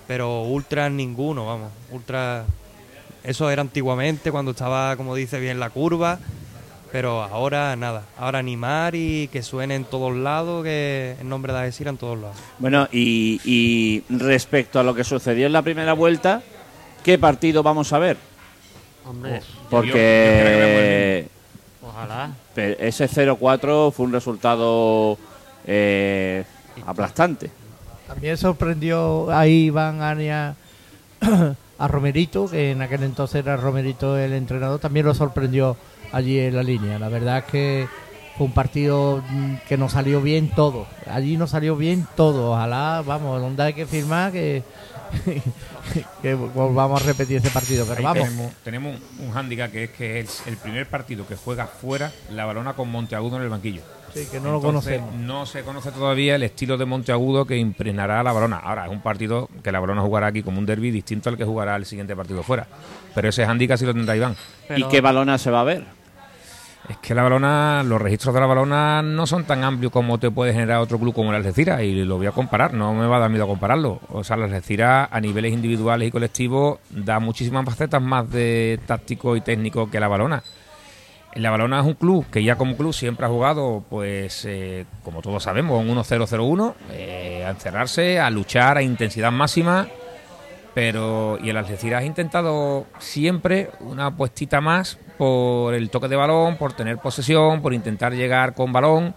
Pero ultra ninguno, vamos. Ultra. Eso era antiguamente cuando estaba, como dice bien, la curva. Pero ahora nada. Ahora animar y que suene en todos lados, que el nombre de Algeciras en todos lados. Bueno, y, y respecto a lo que sucedió en la primera vuelta, ¿qué partido vamos a ver? Hombre, Porque ojalá. ese 0-4 fue un resultado eh, aplastante. También sorprendió ahí Iván Ania *clears throat* a Romerito, que en aquel entonces era Romerito el entrenador, también lo sorprendió allí en la línea. La verdad es que fue un partido mm, que nos salió bien todo. Allí nos salió bien todo. Ojalá, vamos, donde hay que firmar que, *laughs* que volvamos a repetir ese partido. Pero Ahí vamos, tenemos, tenemos un, un hándicap que es que es el primer partido que juega fuera la balona con Monteagudo en el banquillo. sí, que no lo conocemos. No se conoce todavía el estilo de Monteagudo que impregnará a la balona. Ahora, es un partido que la balona jugará aquí como un derby distinto al que jugará el siguiente partido fuera. Pero ese hándicap sí lo tendrá Iván. Pero- ¿Y qué balona se va a ver? Es que la balona, los registros de la balona no son tan amplios como te puede generar otro club como el Algeciras y lo voy a comparar, no me va a dar miedo a compararlo. O sea, el Algeciras a niveles individuales y colectivos da muchísimas facetas más de táctico y técnico que la balona. La Balona es un club que ya como club siempre ha jugado, pues, eh, como todos sabemos, un 1-0-0-1, eh, a encerrarse, a luchar a intensidad máxima, pero y el Algeciras ha intentado siempre una apuestita más por el toque de balón, por tener posesión, por intentar llegar con balón,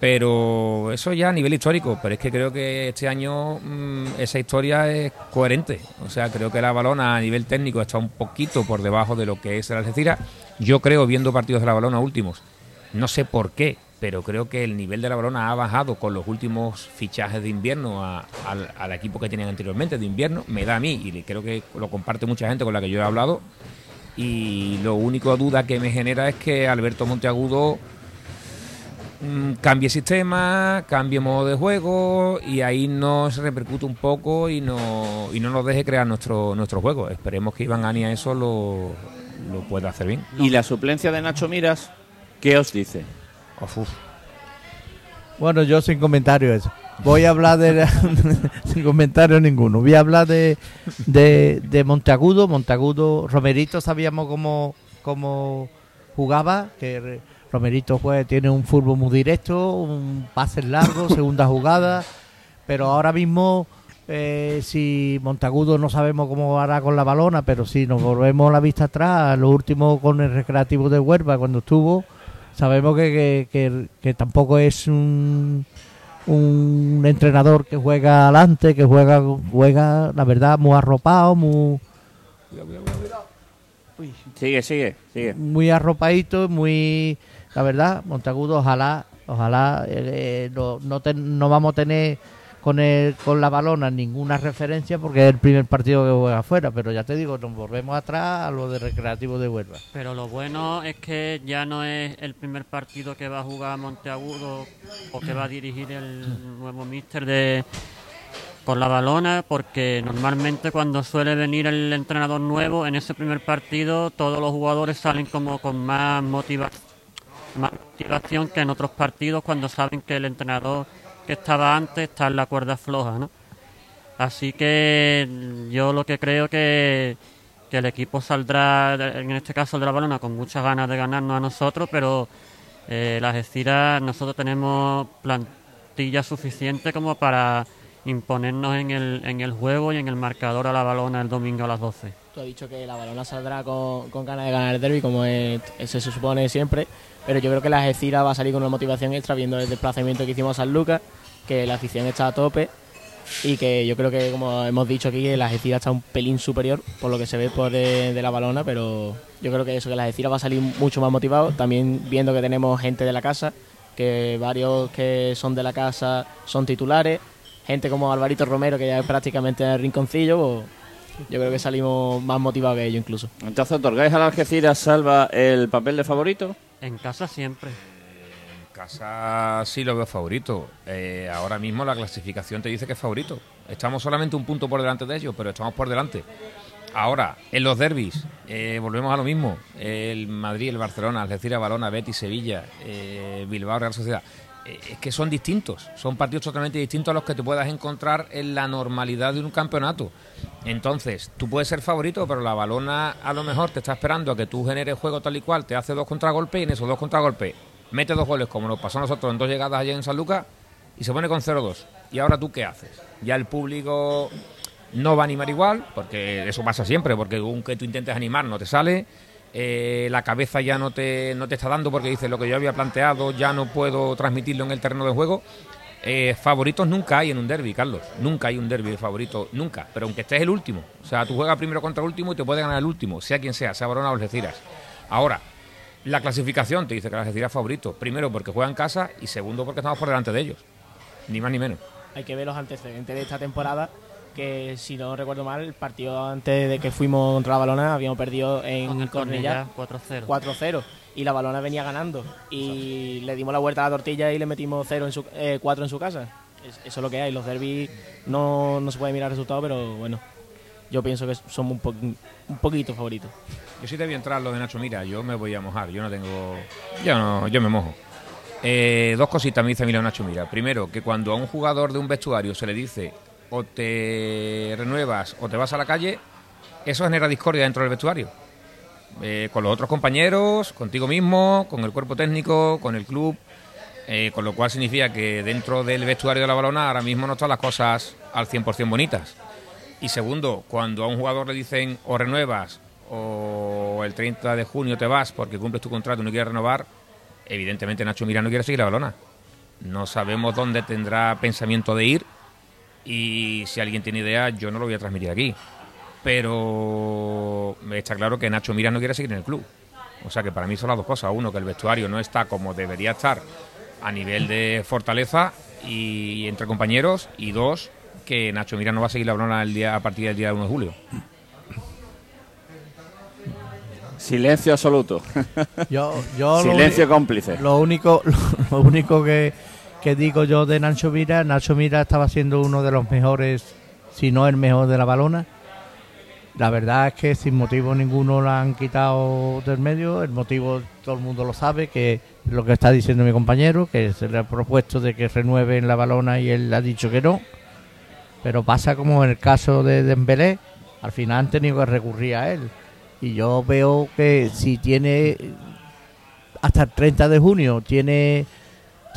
pero eso ya a nivel histórico, pero es que creo que este año mm, esa historia es coherente, o sea, creo que la balona a nivel técnico está un poquito por debajo de lo que es el Algeciras, yo creo viendo partidos de la balona últimos, no sé por qué, pero creo que el nivel de la balona ha bajado con los últimos fichajes de invierno a- al, al equipo que tenían anteriormente de invierno, me da a mí, y creo que lo comparte mucha gente con la que yo he hablado, y lo único duda que me genera es que Alberto Monteagudo mm, cambie sistema, cambie modo de juego y ahí nos repercute un poco y no, y no nos deje crear nuestro, nuestro juego. Esperemos que Iván Ania eso lo, lo pueda hacer bien. ¿Y la suplencia de Nacho Miras, qué os dice? Uf. Bueno, yo sin comentario eso. Voy a hablar de... *laughs* sin comentario ninguno. Voy a hablar de, de, de Monteagudo. Monteagudo, Romerito sabíamos cómo, cómo jugaba, que Romerito pues, tiene un fútbol muy directo, un pase largo, *laughs* segunda jugada, pero ahora mismo eh, si Monteagudo no sabemos cómo hará con la balona, pero si nos volvemos la vista atrás, lo último con el recreativo de Huelva cuando estuvo, sabemos que, que, que- que tampoco es un, un entrenador que juega adelante, que juega, juega la verdad, muy arropado, muy, Sigue, sigue, sigue. muy arropadito, muy la verdad, Monteagudo, ojalá, ojalá eh, eh, no, no, ten- no vamos a tener con el, con la balona ninguna referencia porque es el primer partido que juega afuera, pero ya te digo, nos volvemos atrás a lo de Recreativo de Huelva. Pero lo bueno es que ya no es el primer partido que va a jugar Monteagudo o que va a dirigir el nuevo míster de con la balona, porque normalmente cuando suele venir el entrenador nuevo, en ese primer partido todos los jugadores salen como con más, motiva más motivación que en otros partidos cuando saben que el entrenador que estaba antes está en la cuerda floja, ¿no? Así que yo lo que creo que, que el equipo saldrá, en este caso de la balona, con muchas ganas de ganarnos a nosotros, pero eh, las Algeciras nosotros tenemos plantilla suficiente como para imponernos en el, en el juego y en el marcador a la balona el domingo a las 12. Tú has dicho que la balona saldrá con, con ganas de ganar el derby, como es- se supone siempre, pero yo creo que la Algeciras va a salir con una motivación extra viendo el desplazamiento que hicimos a San Lucas, que la afición está a tope y que yo creo que, como hemos dicho aquí, la Algeciras está un pelín superior por lo que se ve por de, la balona, pero yo creo que eso, que la Algeciras va a salir mucho más motivado, también viendo que tenemos gente de la casa, que varios que son de la casa son titulares, gente como Alvarito Romero, que ya es prácticamente en el rinconcillo, pues, yo creo que salimos más motivados que ellos incluso. Entonces, ¿otorgáis a la Algeciras Salva el papel de favorito? En casa siempre. En casa sí lo veo favorito. Eh, ahora mismo la clasificación te dice que es favorito. Estamos solamente un punto por delante de ellos, pero estamos por delante. Ahora, en los derbis, eh, volvemos a lo mismo. El Madrid, el Barcelona, Algeciras, Balona, Betis, Sevilla, eh, Bilbao, Real Sociedad. Eh, es que son distintos. Son partidos totalmente distintos a los que te puedas encontrar en la normalidad de un campeonato. Entonces, tú puedes ser favorito, pero la balona a lo mejor te está esperando a que tú generes juego tal y cual, te hace dos contragolpes y en esos dos contragolpes mete dos goles como nos pasó a nosotros en dos llegadas ayer en San Lucas y se pone con 0-2. ¿Y ahora tú qué haces? Ya el público no va a animar igual, porque eso pasa siempre, porque aunque tú intentes animar no te sale, eh, la cabeza ya no te, no te está dando porque dices lo que yo había planteado ya no puedo transmitirlo en el terreno de juego. Eh, favoritos nunca hay en un derby, Carlos. Nunca hay un derby de favorito, nunca. Pero aunque estés el último. O sea, tú juegas primero contra el último y te puede ganar el último, sea quien sea, sea Barona o Algeciras. Ahora, la clasificación te dice que Algeciras es favorito. Primero porque juega en casa y segundo porque estamos por delante de ellos. Ni más ni menos. hay que ver los antecedentes de esta temporada, que si no recuerdo mal, el partido antes de que fuimos contra la Balona habíamos perdido en el Cornellá Cornellá 4-0. 4-0 y la Balona venía ganando y le dimos la vuelta a la tortilla y le metimos 0 en su, eh, 4 en su casa. Es- eso es lo que hay, los derbis no, no se puede mirar resultados, pero bueno, yo pienso que somos un, po- un poquito favoritos. Yo sí te voy a entrar lo de Nacho Mira, yo me voy a mojar, yo no tengo. Yo no, yo me mojo. Eh, dos cositas me dice Mira Nacho Mira. Primero, que cuando a un jugador de un vestuario se le dice o te renuevas o te vas a la calle, eso genera discordia dentro del vestuario. Eh, con los otros compañeros, contigo mismo, con el cuerpo técnico, con el club. eh, con lo cual significa que dentro del vestuario de la balona ahora mismo no están las cosas al 100% bonitas. Y segundo, cuando a un jugador le dicen o renuevas o el 30 de junio te vas porque cumples tu contrato y no quieres renovar, evidentemente Nacho Mira no quiere seguir la balona. No sabemos dónde tendrá pensamiento de ir y si alguien tiene idea yo no lo voy a transmitir aquí. Pero está claro que Nacho Mira no quiere seguir en el club. O sea que para mí son las dos cosas. Uno, que el vestuario no está como debería estar a nivel de fortaleza y entre compañeros. Y dos, que Nacho Mira no va a seguir la balona el día, a partir del día 1 de julio. Silencio absoluto. Yo, yo lo Silencio uni- cómplice. Lo único, *laughs* lo único que, que digo yo de Nacho Mira, Nacho Mira estaba siendo uno de los mejores, si no el mejor de la balona. La verdad es que sin motivo ninguno lo han quitado del medio. El motivo todo el mundo lo sabe, que es lo que está diciendo mi compañero, que se le ha propuesto de que renueve en la balona y él ha dicho que no. Pero pasa como en el caso de Dembélé, al final han tenido que recurrir a él. Y yo veo que si tiene hasta el 30 de junio tiene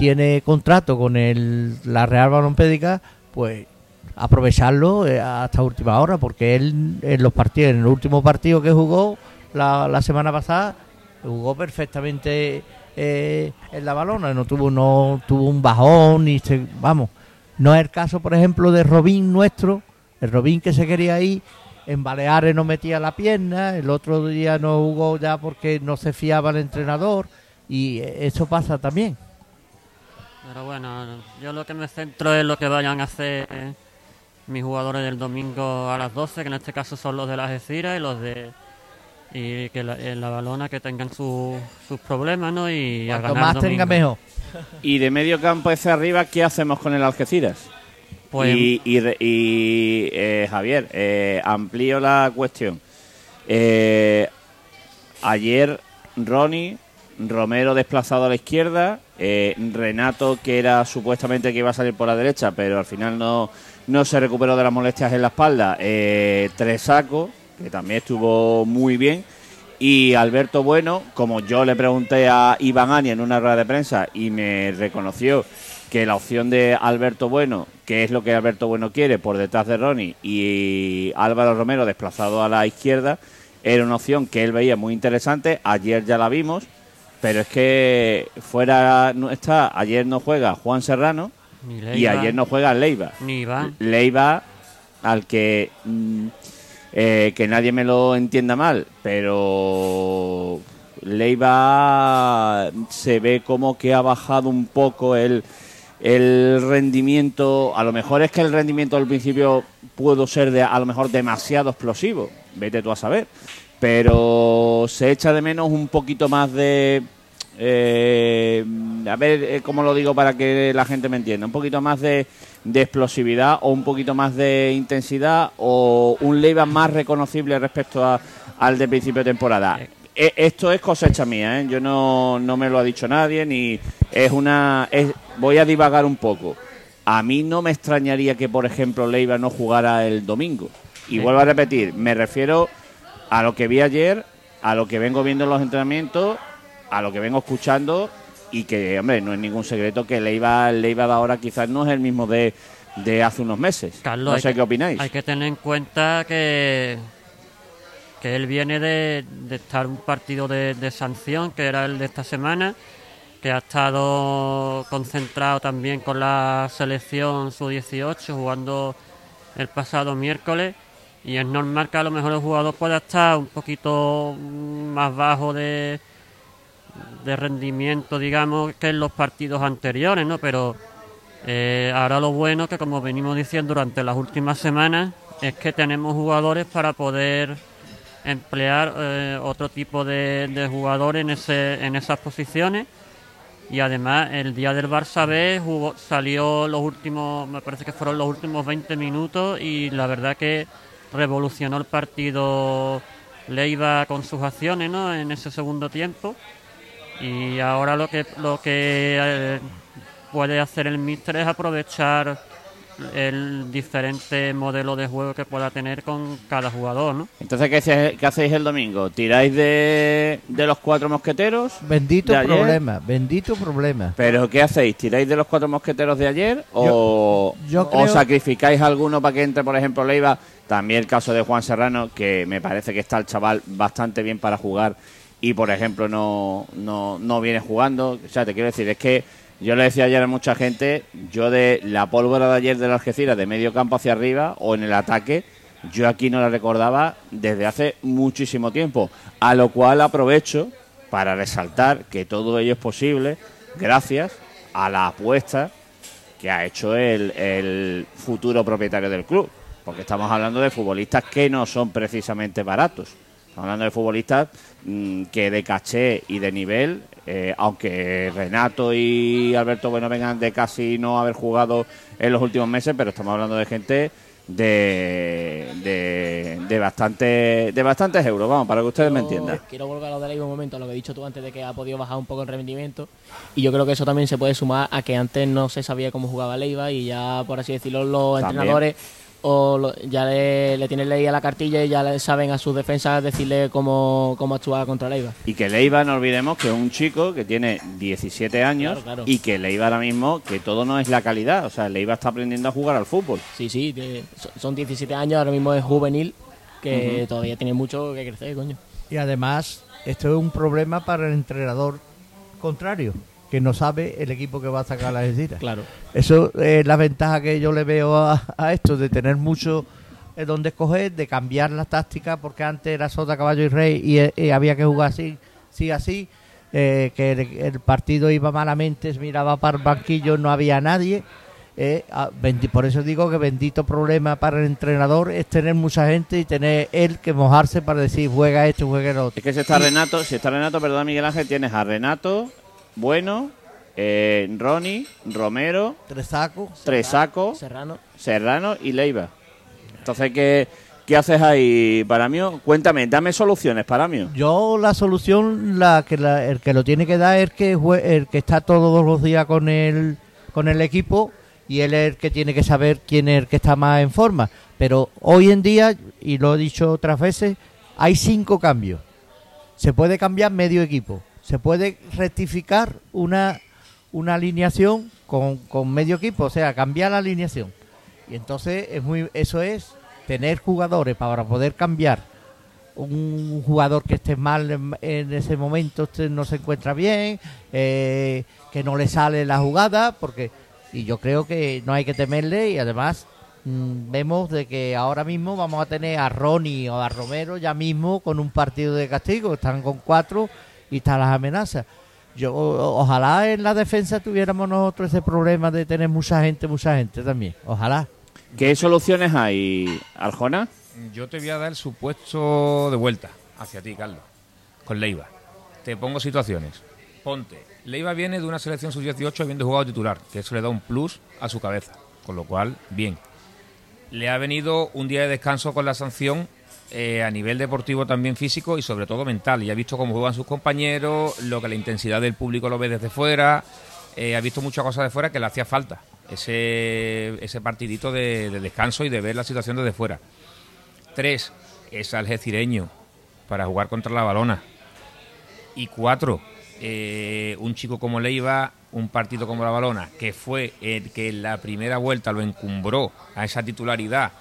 tiene contrato con el, la Real Balompédica, pues aprovecharlo eh, hasta última hora, porque él en los partidos, en el último partido que jugó la, la semana pasada, jugó perfectamente eh, en la balona, no tuvo no tuvo un bajón ni se, vamos, no es el caso, por ejemplo, de Robín nuestro, el Robín que se quería ir en Baleares no metía la pierna, el otro día no jugó ya porque no se fiaba el entrenador y eso pasa también. Pero bueno, yo lo que me centro es lo que vayan a hacer mis jugadores del domingo a las 12, que en este caso son los de la Algeciras y los de y que la, en la balona que tengan sus sus problemas, ¿no? Y a Cuanto ganar más tenga mejor. Y de medio campo hacia arriba, ¿qué hacemos con el Algeciras? Pues y y y, eh, Javier, eh, amplío la cuestión. Eh, ayer Ronnie, Romero desplazado a la izquierda, eh, Renato que era supuestamente que iba a salir por la derecha, pero al final no, no se recuperó de las molestias en la espalda. Eh, Tresaco, que también estuvo muy bien. Y Alberto Bueno, como yo le pregunté a Iván Ani en una rueda de prensa y me reconoció que la opción de Alberto Bueno, que es lo que Alberto Bueno quiere por detrás de Ronnie y Álvaro Romero desplazado a la izquierda, era una opción que él veía muy interesante. Ayer ya la vimos, pero es que fuera no está, ayer no juega Juan Serrano y ayer no juega Leiva. ni Iván. Leiva, al que mm, eh, que nadie me lo entienda mal, pero Leiva se ve como que ha bajado un poco el, el rendimiento. A lo mejor es que el rendimiento al principio pudo ser de, a lo mejor demasiado explosivo, vete tú a saber, pero se echa de menos un poquito más de eh, a ver eh, cómo lo digo para que la gente me entienda. Un poquito más de, de explosividad o un poquito más de intensidad o un Leiva más reconocible respecto a- al de principio de temporada. Eh, Esto es cosecha mía, ¿eh? yo no, no me lo ha dicho nadie ni es una. es- voy a divagar un poco. A mí no me extrañaría que, por ejemplo, Leiva no jugara el domingo. Y vuelvo a repetir, me refiero a lo que vi ayer, a lo que vengo viendo en los entrenamientos, a lo que vengo escuchando y que, hombre, no es ningún secreto que Leiva, Leiva de ahora quizás no es el mismo de, de hace unos meses. Carlos, no sé que- qué opináis. Hay que tener en cuenta que, que él viene de, de estar un partido de, de sanción, que era el de esta semana, que ha estado concentrado también con la selección sub-18, jugando el pasado miércoles. Y es normal que a lo mejor el jugador pueda estar un poquito mm, más bajo de, de rendimiento, digamos, que en los partidos anteriores, ¿no? Pero eh, ahora lo bueno que, como venimos diciendo durante las últimas semanas, es que tenemos jugadores para poder emplear eh, otro tipo de, de jugadores en, ese, en esas posiciones. Y además, el día del Barça B jugó, salió los últimos, me parece que fueron los últimos 20 minutos y la verdad que revolucionó el partido Leiva con sus acciones ¿no? en ese segundo tiempo. Y ahora lo que, lo que eh, puede hacer el míster es aprovechar el diferente modelo de juego que pueda tener con cada jugador, ¿no? Entonces, ¿qué, hace- qué hacéis el domingo? ¿Tiráis de, de los cuatro mosqueteros? Bendito problema, bendito problema. ¿Pero qué hacéis? ¿Tiráis de los cuatro mosqueteros de ayer? ¿O, yo o creo- sacrificáis alguno para que entre, por ejemplo, Leiva? También el caso de Juan Serrano, que me parece que está el chaval bastante bien para jugar y, por ejemplo, no, no, no viene jugando. O sea, te quiero decir, es que yo le decía ayer a mucha gente, yo de la pólvora de ayer de la Algeciras, de medio campo hacia arriba o en el ataque, yo aquí no la recordaba desde hace muchísimo tiempo. A lo cual aprovecho para resaltar que todo ello es posible gracias a la apuesta que ha hecho el, el futuro propietario del club. Porque estamos hablando de futbolistas que no son precisamente baratos. Estamos hablando de futbolistas mm, que de caché y de nivel, eh, aunque Renato y Alberto Bueno vengan de casi no haber jugado en los últimos meses, pero estamos hablando de gente de, de, de, bastante, de bastantes euros, vamos, para que ustedes me entiendan. Quiero volver a lo de Leiva un momento, a lo que he dicho tú antes de que ha podido bajar un poco el rendimiento. Y yo creo que eso también se puede sumar a que antes no se sabía cómo jugaba Leiva y ya, por así decirlo, los También. entrenadores o lo- ya le, le tienen leída la cartilla y ya le saben a sus defensas decirle cómo, cómo actuar contra Leiva. Y que Leiva, no olvidemos que es un chico que tiene 17 años Claro, claro. y que Leiva ahora mismo, que todo no es la calidad. O sea, Leiva está aprendiendo a jugar al fútbol. Sí, sí, de- son- son 17 años, ahora mismo es juvenil, que todavía tiene mucho que crecer, coño. Y además, esto es un problema para el entrenador contrario, que no sabe el equipo que va a sacar a la Algeciras. Claro. Eso es la ventaja que yo le veo a, a esto, de tener mucho eh, donde escoger, de cambiar la táctica, porque antes era sota, caballo y rey y, eh, y había que jugar así, sí, así, eh, que el, el partido iba malamente, se miraba para el banquillo, no había nadie. eh, bendi- por eso digo que bendito problema para el entrenador es tener mucha gente y tener él que mojarse para decir juega esto, juega el otro. Es que si está Renato, si está Renato, perdón Miguel Ángel, tienes a Renato, Bueno, eh, Ronnie, Romero, Tres sacos. Tresaco, Serrano. Serrano y Leiva. Entonces, ¿qué, qué haces ahí para mí? Cuéntame, dame soluciones para mí. Yo la solución, la que la- el que lo tiene que dar es que jue- el que está todos los días con el con el equipo y él es el que tiene que saber quién es el que está más en forma. Pero hoy en día, y lo he dicho otras veces, hay cinco cambios. Se puede cambiar medio equipo. Se puede rectificar una, una alineación con, con medio equipo, o sea, cambiar la alineación. Y entonces es muy, eso es tener jugadores para poder cambiar un jugador que esté mal en, ese momento este no se encuentra bien, eh, que no le sale la jugada, porque y yo creo que no hay que temerle y además mm, vemos de que ahora mismo vamos a tener a Ronnie o a Romero ya mismo con un partido de castigo, están con cuatro y están las amenazas. Yo o- ojalá en la defensa tuviéramos nosotros ese problema de tener mucha gente, mucha gente también. Ojalá. ¿Qué soluciones hay, Arjona? Yo te voy a dar el supuesto de vuelta hacia ti, Carlos, con Leiva. Te pongo situaciones. Ponte, Leiva viene de una selección sub-18 habiendo jugado titular, que eso le da un plus a su cabeza, con lo cual, bien. Le ha venido un día de descanso con la sanción eh, a nivel deportivo también físico y sobre todo mental. Y ha visto cómo juegan sus compañeros, lo que la intensidad del público lo ve desde fuera. eh, ha visto muchas cosas de fuera que le hacía falta. Ese, ese partidito de, de descanso y de ver la situación desde fuera. Tres, es algecireño para jugar contra la balona. Y cuatro, eh, un chico como Leiva, un partido como la balona, que fue el que en la primera vuelta lo encumbró a esa titularidad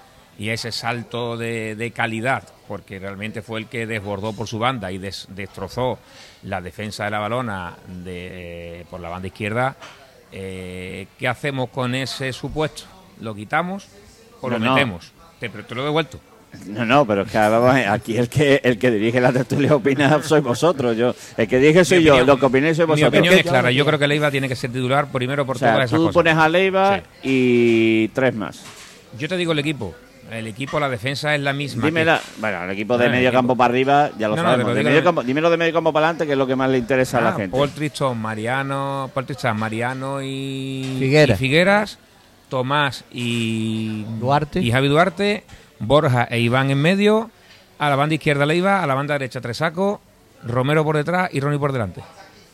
y a ese salto de, de calidad, porque realmente fue el que desbordó por su banda y des- destrozó la defensa de la balona de, por la banda izquierda. Eh, ¿Qué hacemos con ese supuesto? ¿Lo quitamos o lo no. metemos? Te, lo he devuelto. No, no, pero es que aquí el que el que dirige la tertulia opina sois vosotros. Yo, el que dirige soy Mi yo, lo que opinéis sois Mi vosotros. opinión Es clara. Yo creo que Leiva tiene que ser titular primero por o sea, todas esas tú cosas. pones a Leiva Sí. y tres más. Yo te digo el equipo. El equipo, la defensa es la misma. Dime que- la, bueno, el equipo de Ah, el medio equipo. campo para arriba, ya lo No, no, sabemos. pero De medio campo- dímelo de medio campo para adelante, que es lo que más le interesa a la Ah, gente. Paul Triston, Mariano, Paul Triston, Mariano y Figueras. y Figueras, Tomás y Duarte. y Javi Duarte, Borja e Iván en medio, a la banda izquierda Leiva, a la banda derecha Tresaco, Romero por detrás y Ronnie por delante.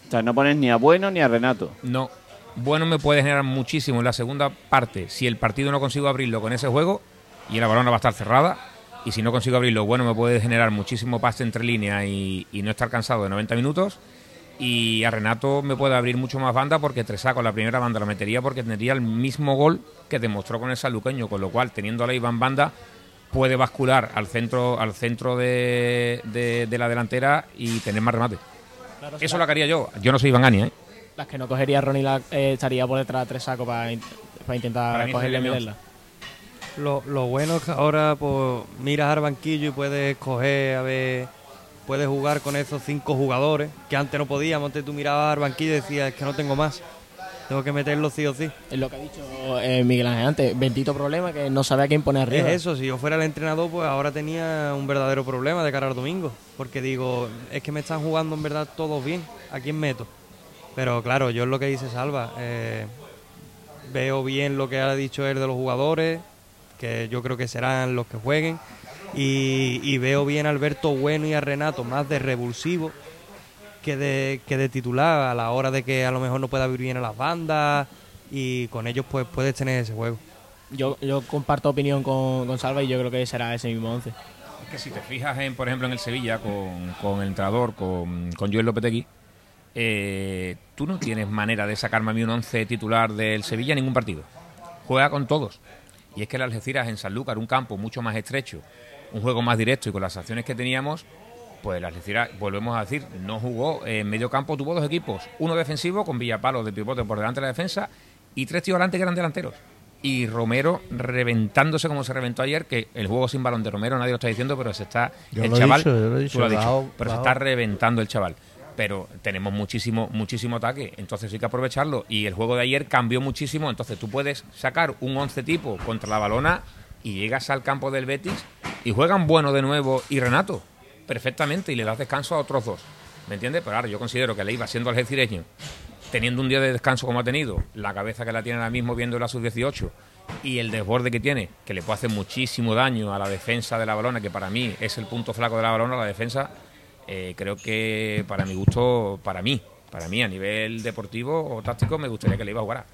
O sea, no pones ni a Bueno ni a Renato. No, bueno me puede generar muchísimo en la segunda parte si el partido no consigo abrirlo con ese juego y la balona va a estar cerrada. Y si no consigo abrirlo, bueno, me puede generar muchísimo pase entre líneas y, y no estar cansado de 90 minutos. Y a Renato me puede abrir mucho más banda porque Tresaco la primera banda la metería porque tendría el mismo gol que demostró con el saluqueño, con lo cual teniendo a la Iván banda puede bascular al centro al centro de, de- de la delantera y tener más remate. Claro, Eso lo haría yo. Yo no soy Iván Gani, ¿eh? Las que no cogería Ronnie la- eh, estaría por detrás de tres sacos para, in- para intentar cogerle y meterla. Lo, lo bueno es que ahora pues miras al banquillo y puedes escoger, a ver, puedes jugar con esos cinco jugadores que antes no podíamos. Antes tú mirabas al banquillo y decías, es que no tengo más. Tengo que meterlo sí o sí. Es lo que ha dicho eh, Miguel Ángel antes. Bendito problema que no sabe a quién poner arriba. Es eso, si yo fuera el entrenador, pues ahora tenía un verdadero problema de cara al domingo. Porque digo, es que me están jugando en verdad todos bien. ¿A quién meto? Pero claro, yo es lo que dice Salva. eh, veo bien lo que ha dicho él de los jugadores, que yo creo que serán los que jueguen. Y, y veo bien a Alberto Bueno y a Renato más de revulsivo que de, que de titular a la hora de que a lo mejor no pueda vivir bien a las bandas y con ellos pues puedes tener ese juego. Yo, yo comparto opinión con, con Salva y yo creo que será ese mismo once. Es que si te fijas, en, por ejemplo, en el Sevilla, con, con el entrenador, con, con Joel Lopetegui, eh, tú no tienes manera de sacarme a mí un once titular del Sevilla en ningún partido. Juega con todos. Y es que el Algeciras en Sanlúcar, un campo mucho más estrecho, un juego más directo y con las acciones que teníamos, pues el Algeciras, volvemos a decir, no jugó en medio campo, tuvo dos equipos, uno defensivo con Villapalo de pivote por delante de la defensa y tres tíos delante que eran delanteros. Y Romero reventándose como se reventó ayer, que el juego sin balón de Romero nadie lo está diciendo, pero se está Yo el chaval, dicho, yo lo he tú dicho, lo has dicho, bajo- pero se está reventando el chaval. Pero tenemos muchísimo, muchísimo ataque, entonces hay que aprovecharlo. Y el juego de ayer cambió muchísimo, entonces tú puedes sacar un 11 tipo contra la balona y llegas al campo del Betis y juegan Bueno de nuevo y Renato, perfectamente, y le das descanso a otros dos. ¿Me entiendes? Pero ahora yo considero que Leiva, siendo algecireño, teniendo un día de descanso como ha tenido, la cabeza que la tiene ahora mismo viendo la sub-18 y el desborde que tiene, que le puede hacer muchísimo daño a la defensa de la balona, que para mí es el punto flaco de la balona, la defensa, eh, creo que para mi gusto, para mí, para mí a nivel deportivo o táctico, me gustaría que Leiva jugara.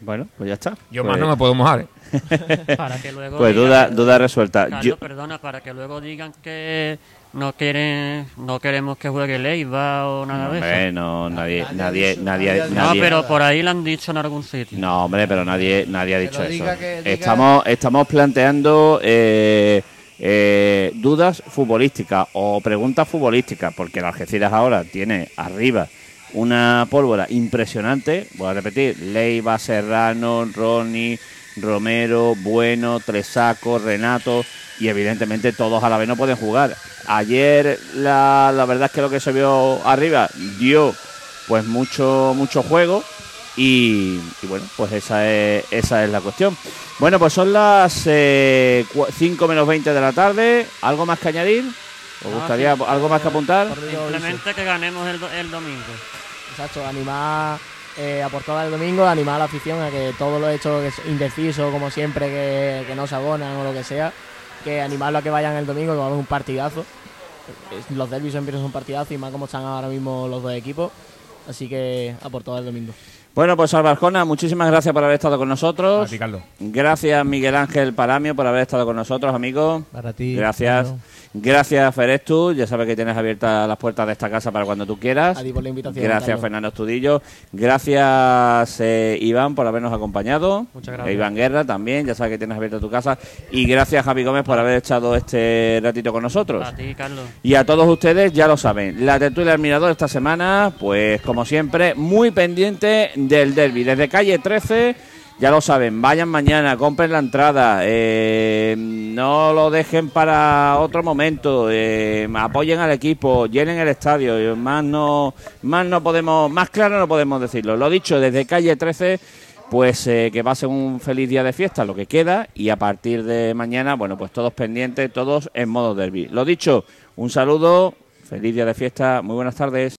Bueno, pues ya está. Yo Pues- más no me puedo mojar. ¿eh? *laughs* Para que luego Pues digan- duda, duda resuelta. Carlos, Yo- perdona, para que luego digan que no quieren, no queremos que juegue Leiva o nada de Hombre, eso. no, nadie, Nadie nadie, No, nadie- pero por ahí lo han dicho en algún sitio. No, hombre, pero nadie, nadie ha dicho eso. diga, que diga- Estamos, estamos planteando eh, eh, dudas futbolísticas o preguntas futbolísticas, porque el Algeciras ahora tiene arriba una pólvora impresionante. Voy a repetir: Leiva, Serrano, Ronnie, Romero, Bueno, Tresaco, Renato, y evidentemente todos a la vez no pueden jugar. Ayer la, la verdad es que lo que se vio arriba dio pues mucho mucho juego y, y bueno, pues esa es, esa es la cuestión. Bueno, pues son las eh, 5 menos 20 de la tarde. ¿Algo más que añadir? ¿Os No, gustaría sí, algo más que apuntar? Simplemente que ganemos el, el domingo. Exacto, animar eh, a por todo el domingo, animar a la afición a que todo lo hecho que es indeciso, como siempre, que, que no se abonan o lo que sea, que animarlo a que vayan el domingo, que va a un partidazo. Los derbis siempre son un partidazo y más como están ahora mismo los dos equipos. Así que a por todo el domingo. Bueno, pues Albarjona, muchísimas gracias por haber estado con A nosotros. ti, Carlos. Gracias Miguel Ángel Paramio por haber estado con nosotros, amigo. Para ti. Gracias. Gracias Ferestu, ya sabes que tienes abiertas las puertas de esta casa para cuando tú quieras. A ti por la invitación. Gracias Carlos. Fernando Estudillo. Gracias eh, Iván por habernos acompañado. Muchas gracias. E Iván Guerra también, ya sabes que tienes abierta tu casa. Y gracias Javi Gómez por haber echado este ratito con nosotros. A ti, Carlos. Y a todos ustedes, ya lo saben, la tertulia del Mirador esta semana, pues como siempre, muy pendiente del derby. Desde calle 13, ya lo saben, vayan mañana, compren la entrada, eh, no lo dejen para otro momento, eh, apoyen al equipo, llenen el estadio, más no, más no podemos, más claro no podemos decirlo. Lo dicho, desde calle 13 pues eh, que pasen un feliz día de fiesta, lo que queda, y a partir de mañana, bueno, pues todos pendientes, todos en modo derby. Lo dicho, un saludo, feliz día de fiesta, muy buenas tardes.